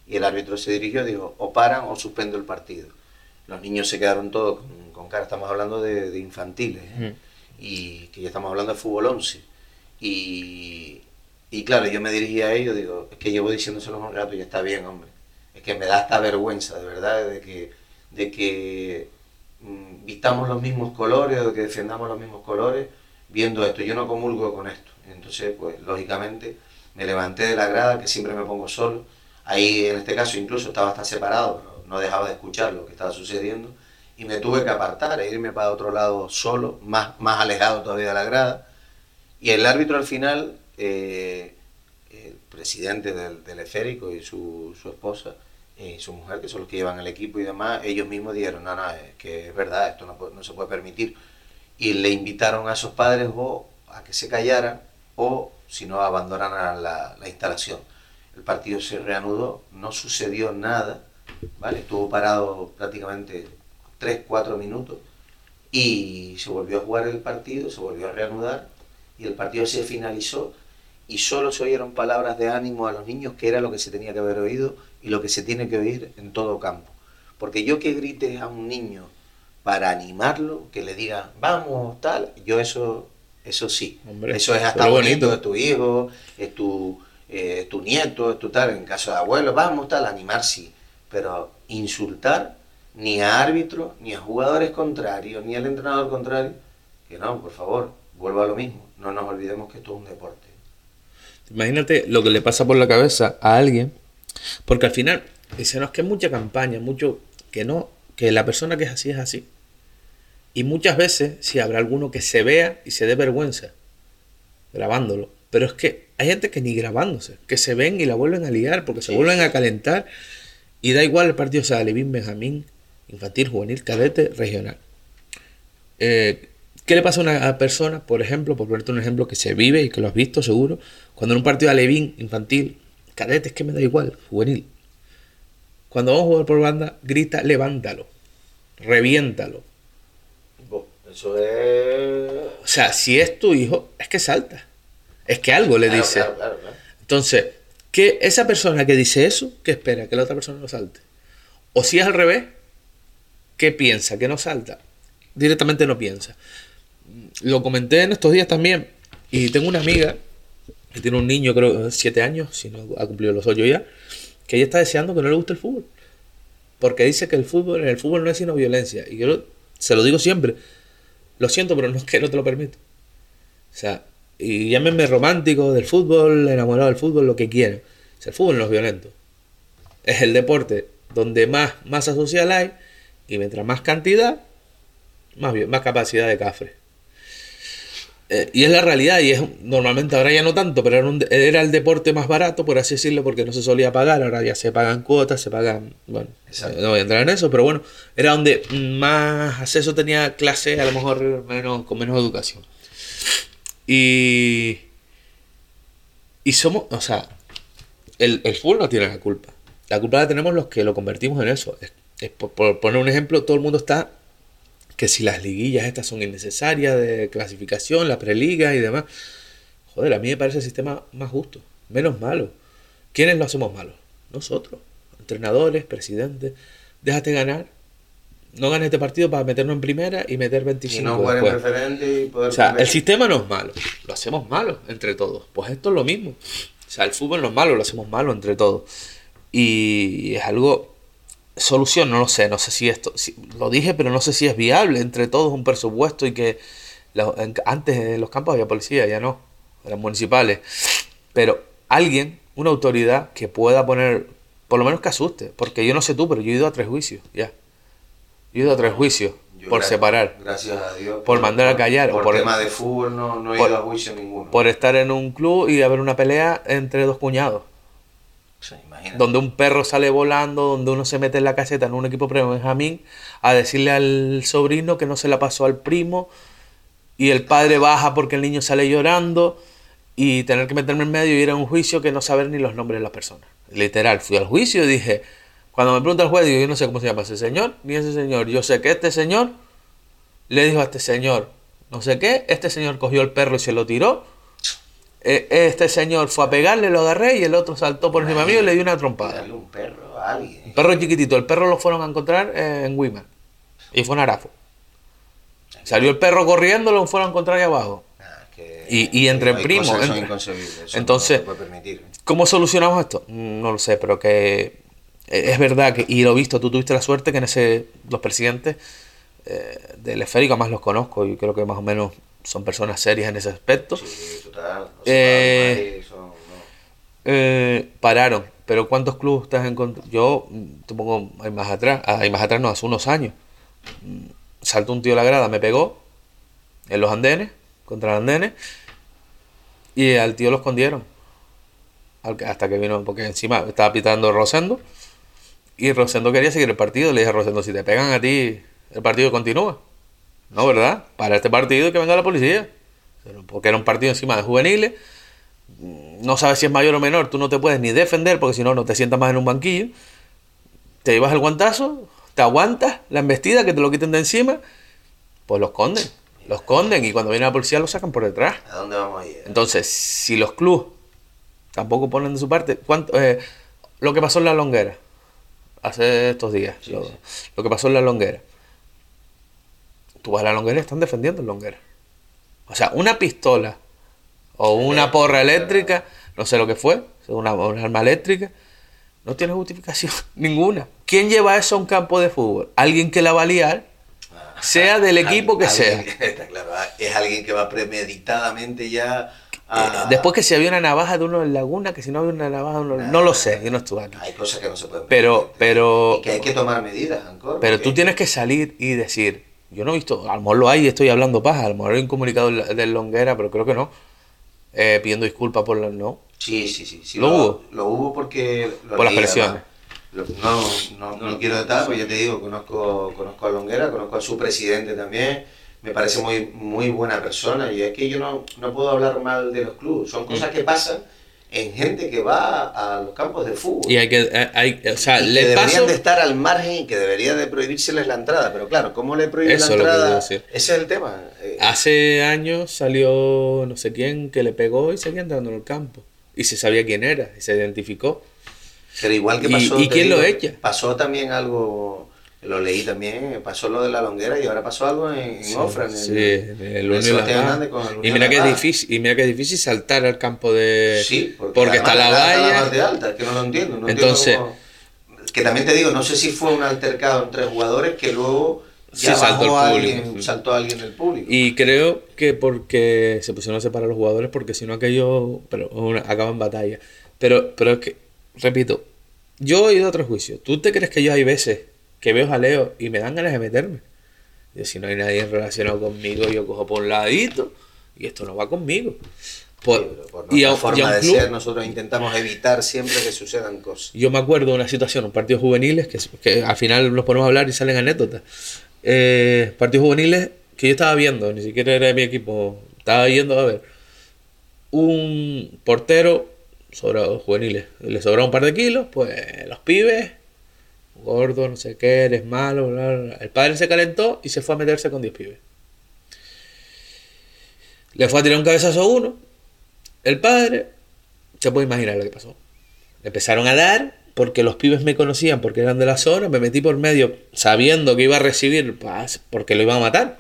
Y el árbitro se dirigió y dijo, o paran o suspendo el partido. Los niños se quedaron todos con, con cara, estamos hablando de, de infantiles, ¿eh? y que ya estamos hablando de fútbol 11. Y, y claro, yo me dirigí a ellos, digo, es que llevo diciéndoselos un rato y está bien, hombre. Es que me da esta vergüenza, de verdad, de que, de que mm, vistamos los mismos colores de que defendamos los mismos colores viendo esto. Yo no comulgo con esto. Entonces, pues, lógicamente, me levanté de la grada, que siempre me pongo solo. Ahí, en este caso, incluso estaba hasta separado, pero no dejaba de escuchar lo que estaba sucediendo. Y me tuve que apartar e irme para otro lado solo, más, más alejado todavía de la grada. Y el árbitro al final, eh, el presidente del, del esférico y su, su esposa, y su mujer, que son los que llevan el equipo y demás, ellos mismos dijeron, no, no, es que es verdad, esto no, no se puede permitir. Y le invitaron a sus padres o a que se callaran o, si no, abandonaran la, la instalación. El partido se reanudó, no sucedió nada, ¿vale? Estuvo parado prácticamente 3, 4 minutos y se volvió a jugar el partido, se volvió a reanudar y el partido se finalizó y solo se oyeron palabras de ánimo a los niños, que era lo que se tenía que haber oído y lo que se tiene que oír en todo campo. Porque yo que grite a un niño para animarlo, que le diga, vamos, tal, yo eso, eso sí. Hombre, eso es hasta bonito, bonito. es tu hijo, es tu, eh, es tu nieto, es tu tal, en caso de abuelo, vamos, tal, animar sí. Pero insultar ni a árbitros, ni a jugadores contrarios, ni al entrenador contrario, que no, por favor, vuelvo a lo mismo. No nos olvidemos que esto es un deporte. Imagínate lo que le pasa por la cabeza a alguien, porque al final dice, no, es que mucha campaña, mucho que no, que la persona que es así es así. Y muchas veces sí habrá alguno que se vea y se dé vergüenza grabándolo. Pero es que hay gente que ni grabándose, que se ven y la vuelven a liar porque se vuelven a calentar y da igual el partido sea Levín, Benjamín, infantil, juvenil, cadete, regional. Eh, ¿Qué le pasa a una persona, por ejemplo, por ponerte un ejemplo que se vive y que lo has visto seguro, cuando en un partido de Alevín, infantil, cadete, es que me da igual, juvenil. Cuando vamos a jugar por banda, grita, levántalo, reviéntalo. Eso es... O sea, si es tu hijo, es que salta. Es que algo le Claro, dice. claro, claro, claro. Entonces, que esa persona que dice eso, ¿qué espera? Que la otra persona no salte. O si es al revés, ¿qué piensa? Que no salta. Directamente no piensa. Lo comenté en estos días también. Y tengo una amiga que tiene un niño, creo, siete años, si no ha cumplido los ocho ya, que ella está deseando que no le guste el fútbol. Porque dice que el fútbol, en el fútbol no es sino violencia. Y yo se lo digo siempre. Lo siento, pero no es que no te lo permito. O sea, y llámenme romántico del fútbol, enamorado del fútbol, lo que quieran. O sea, el fútbol no es violento. Es el deporte donde más masa social hay y mientras más cantidad, más, más capacidad de cafre. Eh, y es la realidad, y es normalmente ahora ya no tanto, pero era, un de- era el deporte más barato, por así decirlo, porque no se solía pagar, ahora ya se pagan cuotas, se pagan, bueno, Exacto. no voy a entrar en eso, pero bueno, era donde más acceso tenía clase, a lo mejor menos, con menos educación. Y, y somos, o sea, el, el fútbol no tiene la culpa. La culpa la tenemos los que lo convertimos en eso. Es- es por, por poner un ejemplo, todo el mundo está que si las liguillas estas son innecesarias de clasificación, la preliga y demás. Joder, a mí me parece el sistema más justo, menos malo. ¿Quiénes lo hacemos malo? Nosotros, entrenadores, presidentes. Déjate ganar. No ganes este partido para meternos en primera y meter 25 Y no jugar en preferente y poder... O sea, el sistema no es malo, lo hacemos malo entre todos. Pues esto es lo mismo. O sea, el fútbol no es malo, lo hacemos malo entre todos. Y es algo, solución, no lo sé, no sé si esto, si- lo dije, pero no sé si es viable entre todos un presupuesto y que la- en- antes en los campos había policía, ya no, eran municipales. Pero alguien, una autoridad que pueda poner, por lo menos que asuste, porque yo no sé tú, pero yo he ido a tres juicios, ya. Yo he ido a tres juicios Yo, por separar. Gracias a Dios. Por mandar a callar, o Por, por- tema de fútbol no, no he por- ido a juicio ninguno. por estar en un club y haber una pelea entre dos cuñados. Donde un perro sale volando, donde uno se mete en la caseta en un equipo pre-Benjamín a decirle al sobrino que no se la pasó al primo y el padre baja porque el niño sale llorando y tener que meterme en medio y ir a un juicio que no saber ni los nombres de las personas. Literal, fui al juicio y dije, cuando me pregunta el juez, digo, yo no sé cómo se llama ese señor, ni ese señor. Yo sé que este señor le dijo a este señor, no sé qué, este señor cogió el perro y se lo tiró. Eh, Este señor fue a pegarle, lo agarré y el otro saltó por encima mío y le dio una trompada. Un perro a alguien. Un perro chiquitito, el perro lo fueron a encontrar eh, en Wiman. Y fue en Arafo. Salió el perro corriendo, lo fueron a encontrar ahí abajo. Ah, que- Y- y entre primos, Entonces- no permitir. ¿Cómo solucionamos esto? Mm, No lo sé, pero que eh, es verdad que, y lo he visto, tú tuviste la suerte que en ese, los presidentes eh, del esférico, más los conozco y creo que más o menos son personas serias en ese aspecto. Sí, total. Eh, son- no. eh, pararon. Pero ¿cuántos clubes estás en contra? Yo te pongo ahí más atrás, ah, ahí más atrás no, hace unos años. Mm, Saltó un tío a la grada, me pegó en los andenes, contra los andenes, y al tío lo escondieron. Hasta que vino, porque encima estaba pitando Rosendo, y Rosendo quería seguir el partido. Le dije a Rosendo, si te pegan a ti, el partido continúa. No, ¿verdad? Para este partido y que venga la policía. Porque era un partido encima de juveniles. No sabes si es mayor o menor, tú no te puedes ni defender porque si no, no te sientas más en un banquillo. Te llevas el guantazo, te aguantas la embestida, que te lo quiten de encima, pues los esconden. Los esconden y cuando viene la policía lo sacan por detrás. ¿A dónde vamos a ir? Entonces, si los clubes tampoco ponen de su parte, ¿cuánto, eh, lo que pasó en la longuera, hace estos días, lo, lo que pasó en la longuera, tú vas a la longuera y están defendiendo en longuera. O sea, una pistola o una porra eléctrica, no sé lo que fue, una, una arma eléctrica, no tiene justificación ninguna. ¿Quién lleva eso a un campo de fútbol? Alguien que la va a liar, sea del equipo que sea. Está claro, es alguien que va premeditadamente ya. Eh, Después que si había una navaja de uno en Laguna, que si no había una navaja de uno... No lo sé, yo no estuve aquí. Hay cosas que no se pueden Pero, pero, Y que hay que tomar medidas, Ancor. pero tú tienes que salir y decir, yo no he visto, a lo mejor lo hay y estoy hablando paja, a lo mejor hay un comunicado del Longuera, pero creo que no, eh, pidiendo disculpas por la... No, Sí, sí, sí. sí ¿Lo hubo? Lo hubo porque... lo Por las presiones. Lo- No, no, no quiero detalles, pues ya te digo, conozco, conozco a Longuera, conozco a su presidente también, me parece muy, muy buena persona y es que yo no, no puedo hablar mal de los clubes, son cosas que pasan en gente que va a los campos de fútbol. y hay que, eh, hay, o sea, y que le deberían paso... de estar al margen y que debería de prohibírseles la entrada, pero claro, ¿cómo le prohíben la que entrada? Ese es el tema. eh, Hace años salió no sé quién que le pegó y seguía entrando en el campo. Y se sabía quién era, y se identificó. Pero igual que ¿Y- pasó. y te quién lo echa? Pasó también algo, lo leí también, pasó lo de la longuera y ahora pasó algo en, en Ofra, en el, Sí, el Laval. Hernández con el Y mira que es difícil, y mira que es difícil saltar al campo de Sí, porque, porque está la valla. más de alta, es que no lo entiendo. no Entonces- entiendo cómo- que también te digo, no sé si fue un altercado entre jugadores que luego ya Sí, saltó el público, alguien, sí. saltó alguien del público. Y creo que porque se pusieron a separar los jugadores, porque si no aquello pero una- acaba en batalla. Pero, pero es que, repito, yo he ido a otro juicio. ¿Tú te crees que yo hay veces que veo jaleo y me dan ganas de meterme? Y si no hay nadie relacionado conmigo, yo cojo por un ladito y esto no va conmigo. Por- Sí, por y, a, y a forma un de club, ser, nosotros intentamos evitar siempre que sucedan cosas. yo me acuerdo de una situación, un partido juveniles, que, que al final nos ponemos a hablar y salen anécdotas. Eh, partidos juveniles que yo estaba viendo, ni siquiera era de mi equipo, estaba yendo a ver. Un portero sobrado, juveniles, le sobraba un par de kilos, pues los pibes, gordo, no sé qué, eres malo, bla, bla. El padre se calentó y se fue a meterse con 10 pibes. Le fue a tirar un cabezazo a uno. El padre, se puede imaginar lo que pasó. Le empezaron a dar porque los pibes me conocían porque eran de la zona. Me metí por medio sabiendo que iba a recibir pues, porque lo iban a matar.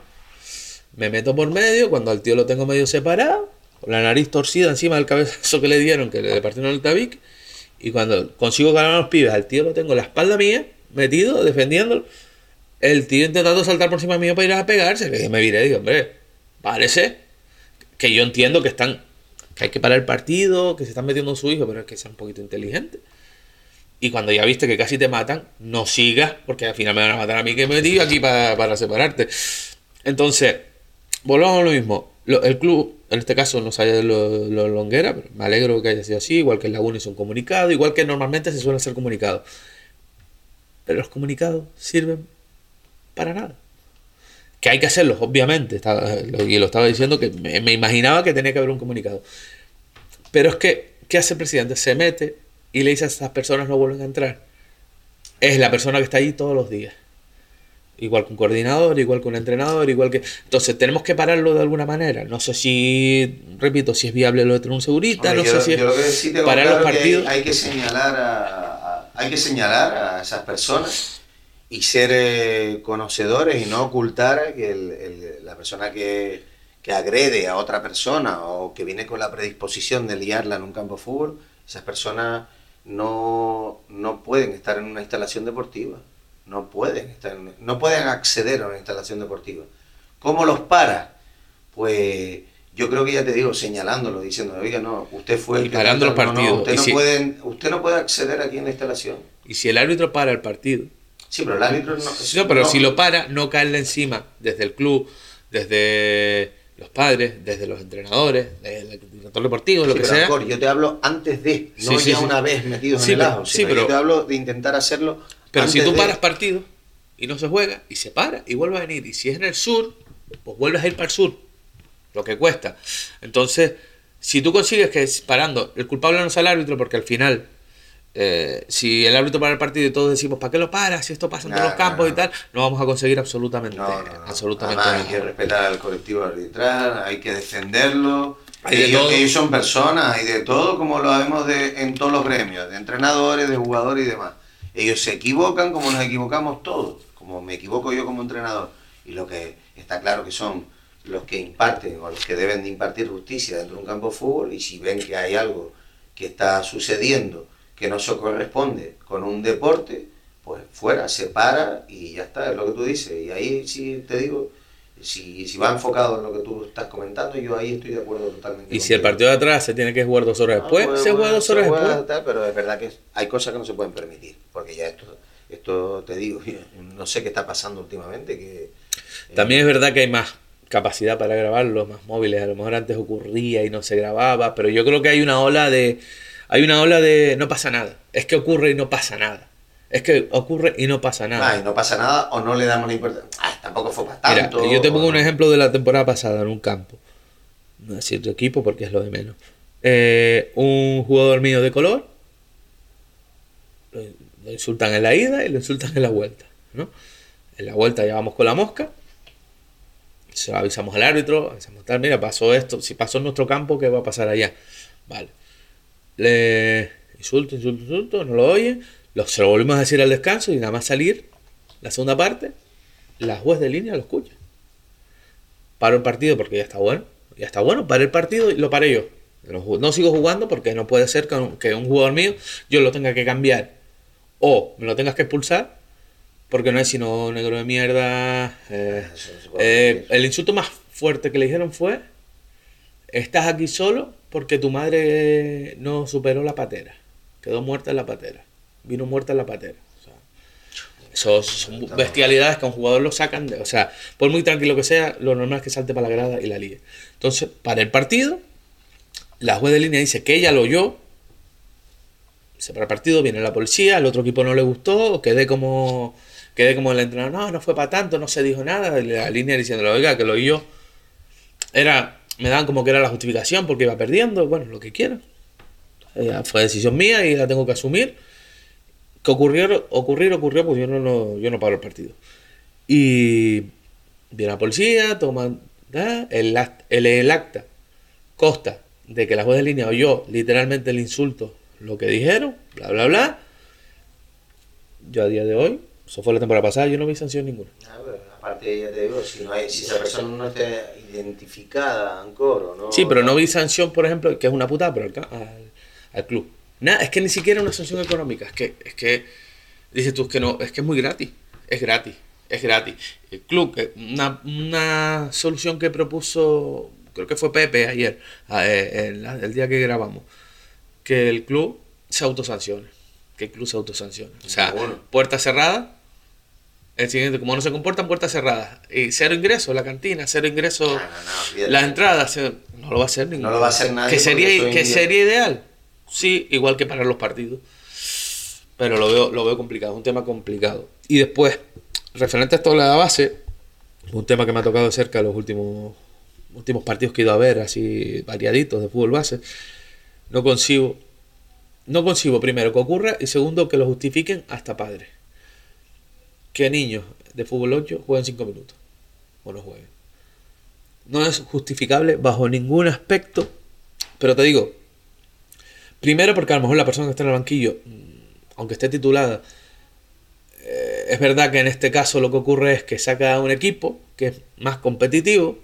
Me meto por medio cuando al tío lo tengo medio separado, con la nariz torcida encima del cabezazo que le dieron, que le partieron el tabique. Y cuando consigo ganar a los pibes, al tío lo tengo en la espalda mía, metido, defendiéndolo. El tío intentando saltar por encima mío para ir a pegarse. Dije, me viré, digo, hombre, parece que yo entiendo que están que hay que parar el partido, que se están metiendo su hijo, pero es que sea un poquito inteligente. Y cuando ya viste que casi te matan, no sigas, porque al final me van a matar a mí que me metí aquí para, para separarte. Entonces, volvamos a lo mismo. El club, en este caso, no sale lo, lo longuera, pero me alegro que haya sido así, igual que el Laguna hizo un comunicado, igual que normalmente se suelen hacer comunicados. Pero los comunicados sirven para nada. Que hay que hacerlos, obviamente. Estaba, lo- y lo estaba diciendo que me, me imaginaba que tenía que haber un comunicado. Pero es que, ¿qué hace el presidente? Se mete y le dice a esas personas no vuelven a entrar. Es la persona que está ahí todos los días. Igual que un coordinador, igual que un entrenador, igual que... Entonces tenemos que pararlo de alguna manera. No sé si, repito, si es viable lo de tener un segurita, Hombre, no yo, sé si es yo lo que sí tengo parar claro los es que partidos. hay, hay que señalar a- hay que señalar a esas personas y ser eh, conocedores y no ocultar que la persona que, que agrede a otra persona o que viene con la predisposición de liarla en un campo de fútbol, esas personas no, no pueden estar en una instalación deportiva. No pueden estar no pueden acceder a una instalación deportiva. ¿Cómo los para? Pues yo creo que ya te digo, señalándolo, diciendo, oiga, no, usted fue el Y parando los no, no, partidos. usted, no si- puede, usted no puede acceder aquí en la instalación. Y si el árbitro para el partido, Sí, pero el árbitro no. no, pero no- si lo para, no caerle encima desde el club, desde los padres, desde los entrenadores, desde el director deportivo, lo que pero, sea. Ancor, yo te hablo antes de, no Sí, ya una vez metido Sí, en el ajo. sí, pero- yo te hablo de intentar hacerlo. Pero si antes tú de. paras partido y no se juega, y se para, y vuelve a venir, y si es en el sur, pues vuelves a ir para el sur, lo que cuesta. Entonces, si tú consigues que parando, el culpable no es el árbitro, porque al final, eh, si el árbitro para el partido y todos decimos, ¿para qué lo para? Si esto pasa en todos los campos no, y tal, no vamos a conseguir absolutamente, absolutamente Además, hay que nada. respetar al colectivo arbitral, hay que defenderlo. Hay de ellos, todo. ellos son personas, hay de todo, como lo vemos de, en todos los gremios, de entrenadores, de jugadores y demás. Ellos se equivocan como nos equivocamos todos, como me equivoco yo como entrenador. Y lo que está claro que son los que imparten o los que deben de impartir justicia dentro de un campo de fútbol y si ven que hay algo que está sucediendo que no se corresponde con un deporte, pues fuera, se para y ya está, es lo que tú dices. Y ahí sí te digo, si, si va enfocado en lo que tú estás comentando, yo ahí estoy de acuerdo totalmente. Y si el partido de atrás se tiene que jugar dos horas Ah, después, se juega dos horas después. pero es verdad que hay cosas que no se pueden permitir, porque ya esto, esto te digo, no sé qué está pasando últimamente, que... eh, También es verdad que hay más capacidad para grabarlo, más móviles. A lo mejor antes ocurría y no se grababa, pero yo creo que hay una ola de. Hay una ola de no pasa nada. Es que ocurre y no pasa nada. Es que ocurre y no pasa nada. ah, y no pasa nada o no le damos la importancia. Ah, tampoco fue para Mira, tanto. yo te pongo un no. ejemplo de la temporada pasada en un campo. No decir tu equipo porque es lo de menos. Eh, un jugador mío de color. Lo, insultan en la ida y lo insultan en la vuelta. ¿no? En la vuelta ya vamos con la mosca. Se lo avisamos al árbitro. Avisamos tal, mira, pasó esto. Si pasó en nuestro campo, ¿qué va a pasar allá? Vale. Le insulto, insulto, insulto, no lo oye. Lo, se lo volvemos a decir al descanso y nada más salir la segunda parte la juez de línea lo escucha. Paro el partido porque ya está bueno. Ya está bueno, paré el partido y lo paré yo. No, sigo jugando porque no puede ser que un jugador mío yo lo tenga que cambiar o me lo tengas que expulsar porque no es sino negro de mierda. eh, eh, el insulto más fuerte que le dijeron fue: Estás aquí solo porque tu madre no superó la patera. Quedó muerta en la patera. Vino muerta en la patera. O sea, eso son bestialidades que a un jugador lo sacan. De, o sea, por muy tranquilo que sea, lo normal es que salte para la grada y la líe. Entonces, para el partido, la juez de línea dice que ella lo oyó. Se para el partido, viene la policía, al otro equipo no le gustó, quedé como quedé como el entrenador, no, no fue para tanto, no se dijo nada, la línea diciéndole, oiga, que lo oyó. Era, me daban como que era la justificación porque iba perdiendo, bueno, lo que quieran. Ya fue decisión mía y la tengo que asumir. Que ocurrió, ocurrir, ocurrió, pues yo no, yo no paro el partido. Y viene la policía, toman el, el, el acta, consta de que la juez de línea oyó literalmente el insulto, lo que dijeron, bla, bla, bla. Yo a día de hoy, eso fue la temporada pasada, yo no vi sanción ninguna. Ah, aparte, ya te digo, si, no hay, si esa persona no está identificada en coro, ¿no? Sí, pero no vi sanción, por ejemplo, que es una putada, pero al, al, al club. Nada, es que ni siquiera una sanción económica. Es que, es que, dices tú, es que no, es que es muy gratis. Es gratis, es gratis. El club, que una, una solución que propuso, creo que fue Pepe ayer, eh, el, el día que grabamos, que el club se autosancione. Que el club se autosancione. O sea, Bueno. puerta cerrada. El siguiente, como no se comportan, puertas cerradas. Y cero ingresos, la cantina, cero ingresos. No, no, no, olvídate. La entrada se- no lo va a hacer ninguno. No lo va a hacer nadie Que sería, que sería ideal. Sí, igual que para los partidos. Pero lo veo, lo veo complicado, es un tema complicado. Y después, referente a esto de la base, un tema que me ha tocado de cerca los últimos, últimos partidos que he ido a ver, así variaditos de fútbol base, no consigo, no consigo primero que ocurra y segundo que lo justifiquen hasta padres. Que niños de fútbol 8 jueguen 5 minutos o no jueguen. No es justificable bajo ningún aspecto, pero te digo, primero porque a lo mejor la persona que está en el banquillo, mm, aunque esté titulada, eh, es verdad que en este caso lo que ocurre es que saca un equipo que es más competitivo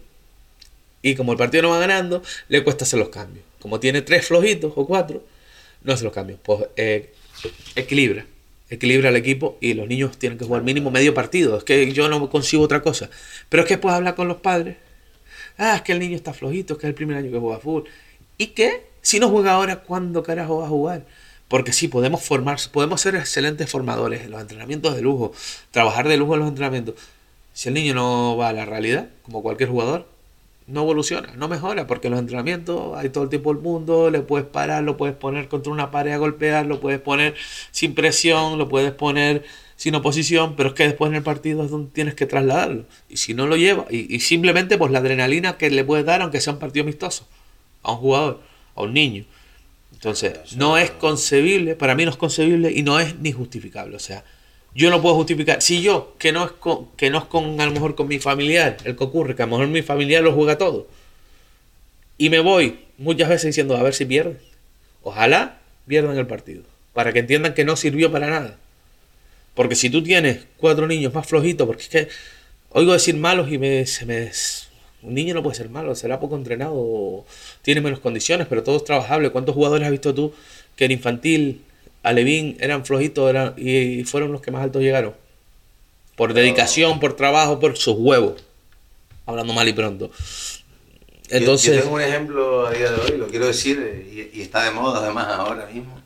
y como el partido no va ganando, le cuesta hacer los cambios. Como tiene tres flojitos o cuatro, no hace los cambios. Pues eh, equilibra, equilibra el equipo y los niños tienen que jugar mínimo medio partido. Es que yo no consigo otra cosa. Pero es que puedes hablar con los padres. Ah, es que el niño está flojito, es que es el primer año que juega fútbol. ¿Y qué? Si no juega ahora, ¿cuándo carajo va a jugar? Porque sí, podemos formar, podemos ser excelentes formadores en los entrenamientos de lujo, trabajar de lujo en los entrenamientos. Si el niño no va a la realidad, como cualquier jugador, no evoluciona, no mejora, porque los entrenamientos hay todo el tiempo el mundo, le puedes parar, lo puedes poner contra una pared a golpear, lo puedes poner sin presión, lo puedes poner sin oposición, pero es que después en el partido es donde tienes que trasladarlo. Y si no lo lleva, y, y simplemente pues la adrenalina que le puedes dar, aunque sea un partido amistoso, a un jugador, a un niño. Entonces, no es concebible, para mí no es concebible y no es ni justificable. O sea, yo no puedo justificar. Si yo, que no es con, que no es con a lo mejor con mi familiar, el que ocurre, que a lo mejor mi familiar lo juega todo. Y me voy muchas veces diciendo, a ver si pierden. Ojalá pierdan el partido. Para que entiendan que no sirvió para nada. Porque si tú tienes cuatro niños más flojitos, porque es que oigo decir malos y me, se me, un niño no puede ser malo, será poco entrenado, o tiene menos condiciones, pero todo es trabajable. ¿Cuántos jugadores has visto tú que en infantil, Alevín, eran flojitos eran, y fueron los que más altos llegaron? Por dedicación, por trabajo, por sus huevos. Hablando mal y pronto. Entonces, yo, tengo un ejemplo a día de hoy, lo quiero decir, y, y está de moda además ahora mismo.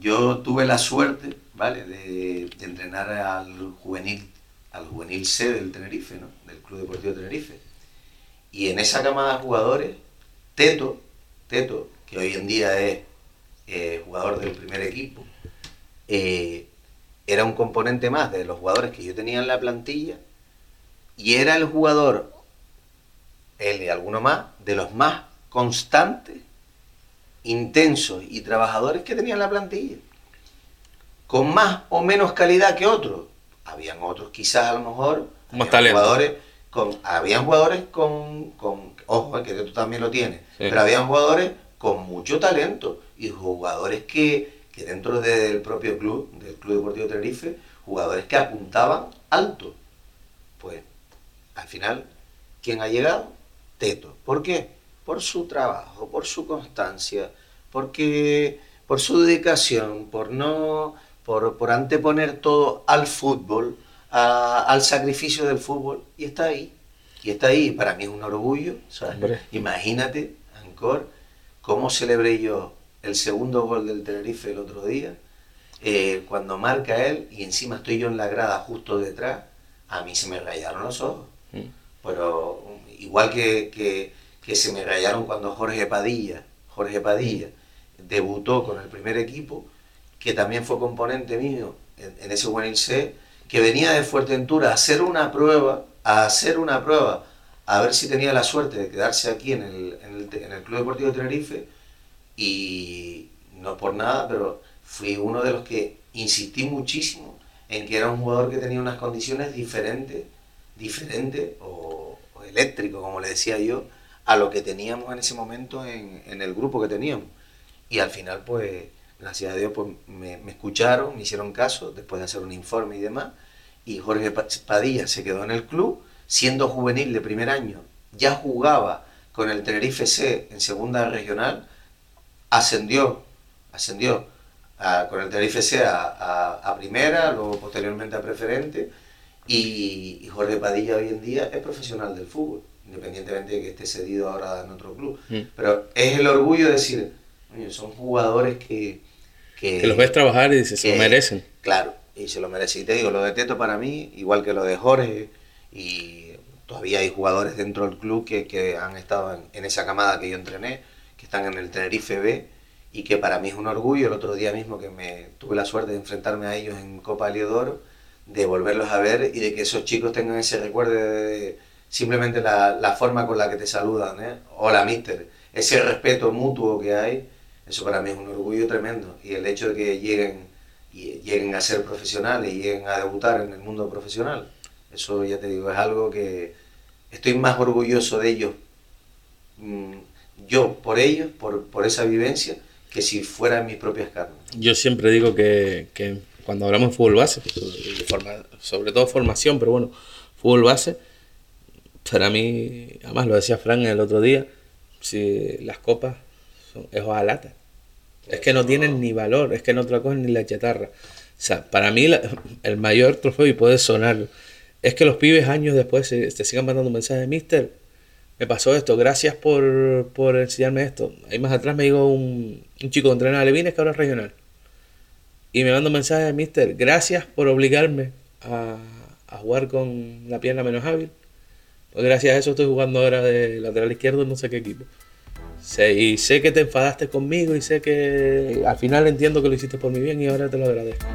Yo tuve la suerte, ¿vale?, de, de entrenar al juvenil, al juvenil C del Tenerife, ¿no? Del Club Deportivo Tenerife. Y en esa camada de jugadores, Teto, Teto, que hoy en día es eh, jugador del primer equipo, eh, era un componente más de los jugadores que yo tenía en la plantilla y era el jugador él y alguno más, de los más constantes, intensos y trabajadores que tenía en la plantilla. Con más o menos calidad que otros. Habían otros quizás a lo mejor. Más. Jugadores con, habían jugadores con, con ojo, eh, que tú también lo tienes, Sí. pero habían jugadores con mucho talento y jugadores que, que dentro del propio club, del Club Deportivo Tenerife, jugadores que apuntaban alto. Pues al final, ¿quién ha llegado? Teto. ¿Por qué? Por su trabajo, por su constancia, porque por su dedicación, por no, por, por anteponer todo al fútbol, a- al sacrificio del fútbol, y está ahí. Y está ahí, para mí es un orgullo. ¿sabes? Imagínate, Ancor, cómo celebré yo el segundo gol del Tenerife el otro día, eh, cuando marca él y encima estoy yo en la grada justo detrás, a mí se me rayaron los ojos. Mm. Pero igual que, que- que se me rayaron cuando Jorge Padilla, Jorge Padilla debutó con el primer equipo, que también fue componente mío en, en ese juvenil C, que venía de Fuerteventura a hacer una prueba, a hacer una prueba, a ver si tenía la suerte de quedarse aquí en el, en el, en el Club Deportivo Tenerife, y no por nada, pero fui uno de los que insistí muchísimo en que era un jugador que tenía unas condiciones diferentes, diferentes o, o eléctrico, como le decía yo, a lo que teníamos en ese momento en, en el grupo que teníamos. Y al final, pues, gracias a Dios, pues me, me escucharon, me hicieron caso, después de hacer un informe y demás, y Jorge Pa- Padilla se quedó en el club, siendo juvenil de primer año, ya jugaba con el Tenerife C en segunda regional, ascendió, ascendió a- con el Tenerife C a, a- a primera, luego posteriormente a preferente, y, y Jorge Padilla hoy en día es profesional del fútbol, independientemente de que esté cedido ahora en otro club. Mm. Pero es el orgullo de decir, "Coño, son jugadores que... que los ves trabajar y dices, se lo que- merecen. Claro, y se lo merece. Y te digo, lo de Teto para mí, igual que lo de Jorge, y todavía hay jugadores dentro del club que, que han estado en, en esa camada que yo entrené, que están en el Tenerife B, y que para mí es un orgullo. El otro día mismo que me tuve la suerte de enfrentarme a ellos en Copa Leodoro, de volverlos a ver y de que esos chicos tengan ese recuerdo de, simplemente la, la forma con la que te saludan, ¿eh? Hola, mister. Ese respeto mutuo que hay, eso para mí es un orgullo tremendo. Y el hecho de que lleguen, lleguen a ser profesionales y lleguen a debutar en el mundo profesional, eso ya te digo, es algo que estoy más orgulloso de ellos, mm, yo por ellos, por, por esa vivencia, que si fuera en mis propias carnes. Yo siempre digo que, que cuando hablamos de fútbol base, forma- sobre todo formación, pero bueno, fútbol base, para mí, además lo decía Frank el otro día, si las copas es hojalata. Es que no tienen ni valor, es que no te ni la chatarra. O sea, para mí el mayor trofeo, y puede sonar, es que los pibes años después se, te sigan mandando mensajes, mister, me pasó esto, gracias por, por enseñarme esto. Ahí más atrás me dijo un, un chico que entrena a Levines que ahora es regional. Y me manda un mensaje, mister, gracias por obligarme a, a jugar con la pierna menos hábil. Pues gracias a eso estoy jugando ahora de lateral izquierdo en no sé qué equipo. Sé- y sé que te enfadaste conmigo y sé que al final entiendo que lo hiciste por mi bien y ahora te lo agradezco.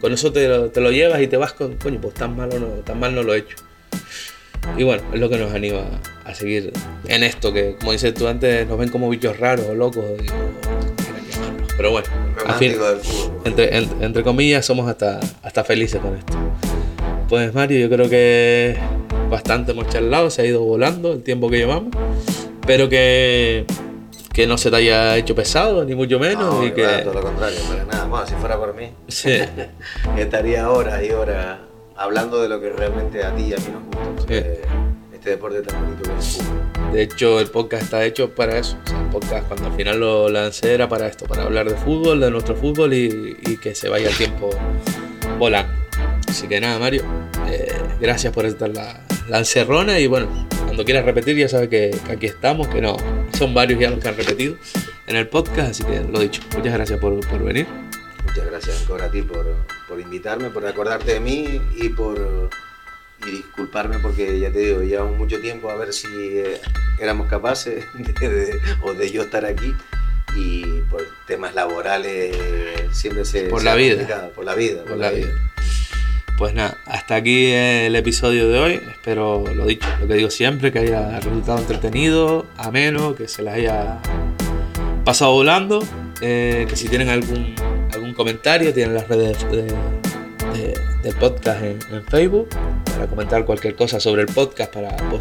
Con eso te lo, te lo llevas y te vas con, coño, pues tan malo no, tan mal no lo he hecho. Y bueno, es lo que nos anima a seguir en esto, que como dices tú antes, nos ven como bichos raros o locos. llamarlo. Pero bueno, al fin, entre, en- entre comillas, somos hasta, hasta felices con esto. Pues Mario, yo creo que bastante hemos charlado, se ha ido volando el tiempo que llevamos. Espero que, que no se te haya hecho pesado, ni mucho menos. No, y que, todo lo contrario, para nada más. Si fuera por mí, Sí, estaría horas y horas hablando de lo que realmente a ti y a mí nos gusta. porque Este deporte tan bonito que es fútbol. de hecho el podcast está hecho para eso. O sea, el podcast cuando al final lo lancé era para esto, para hablar de fútbol, de nuestro fútbol y, y que se vaya el tiempo volando. Así que nada, Mario, eh, gracias por estar la, la encerrona y bueno, cuando quieras repetir ya sabes que, que aquí estamos, que no, son varios ya los que han repetido en el podcast, así que lo dicho, muchas gracias por, por venir. Muchas gracias, Ancor, a ti por, por invitarme, por acordarte de mí y por y disculparme porque ya te digo, llevamos mucho tiempo a ver si eh, éramos capaces de, de- o de yo estar aquí y por temas laborales siempre se Por se la vida. por la vida, por la vida. Pues nada, hasta aquí el episodio de hoy. Espero, lo dicho, lo que digo siempre, que haya resultado entretenido, ameno, que se les haya pasado volando. Eh, que si tienen algún, algún comentario, tienen las redes de- de- del podcast en, en Facebook para comentar cualquier cosa sobre el podcast para posible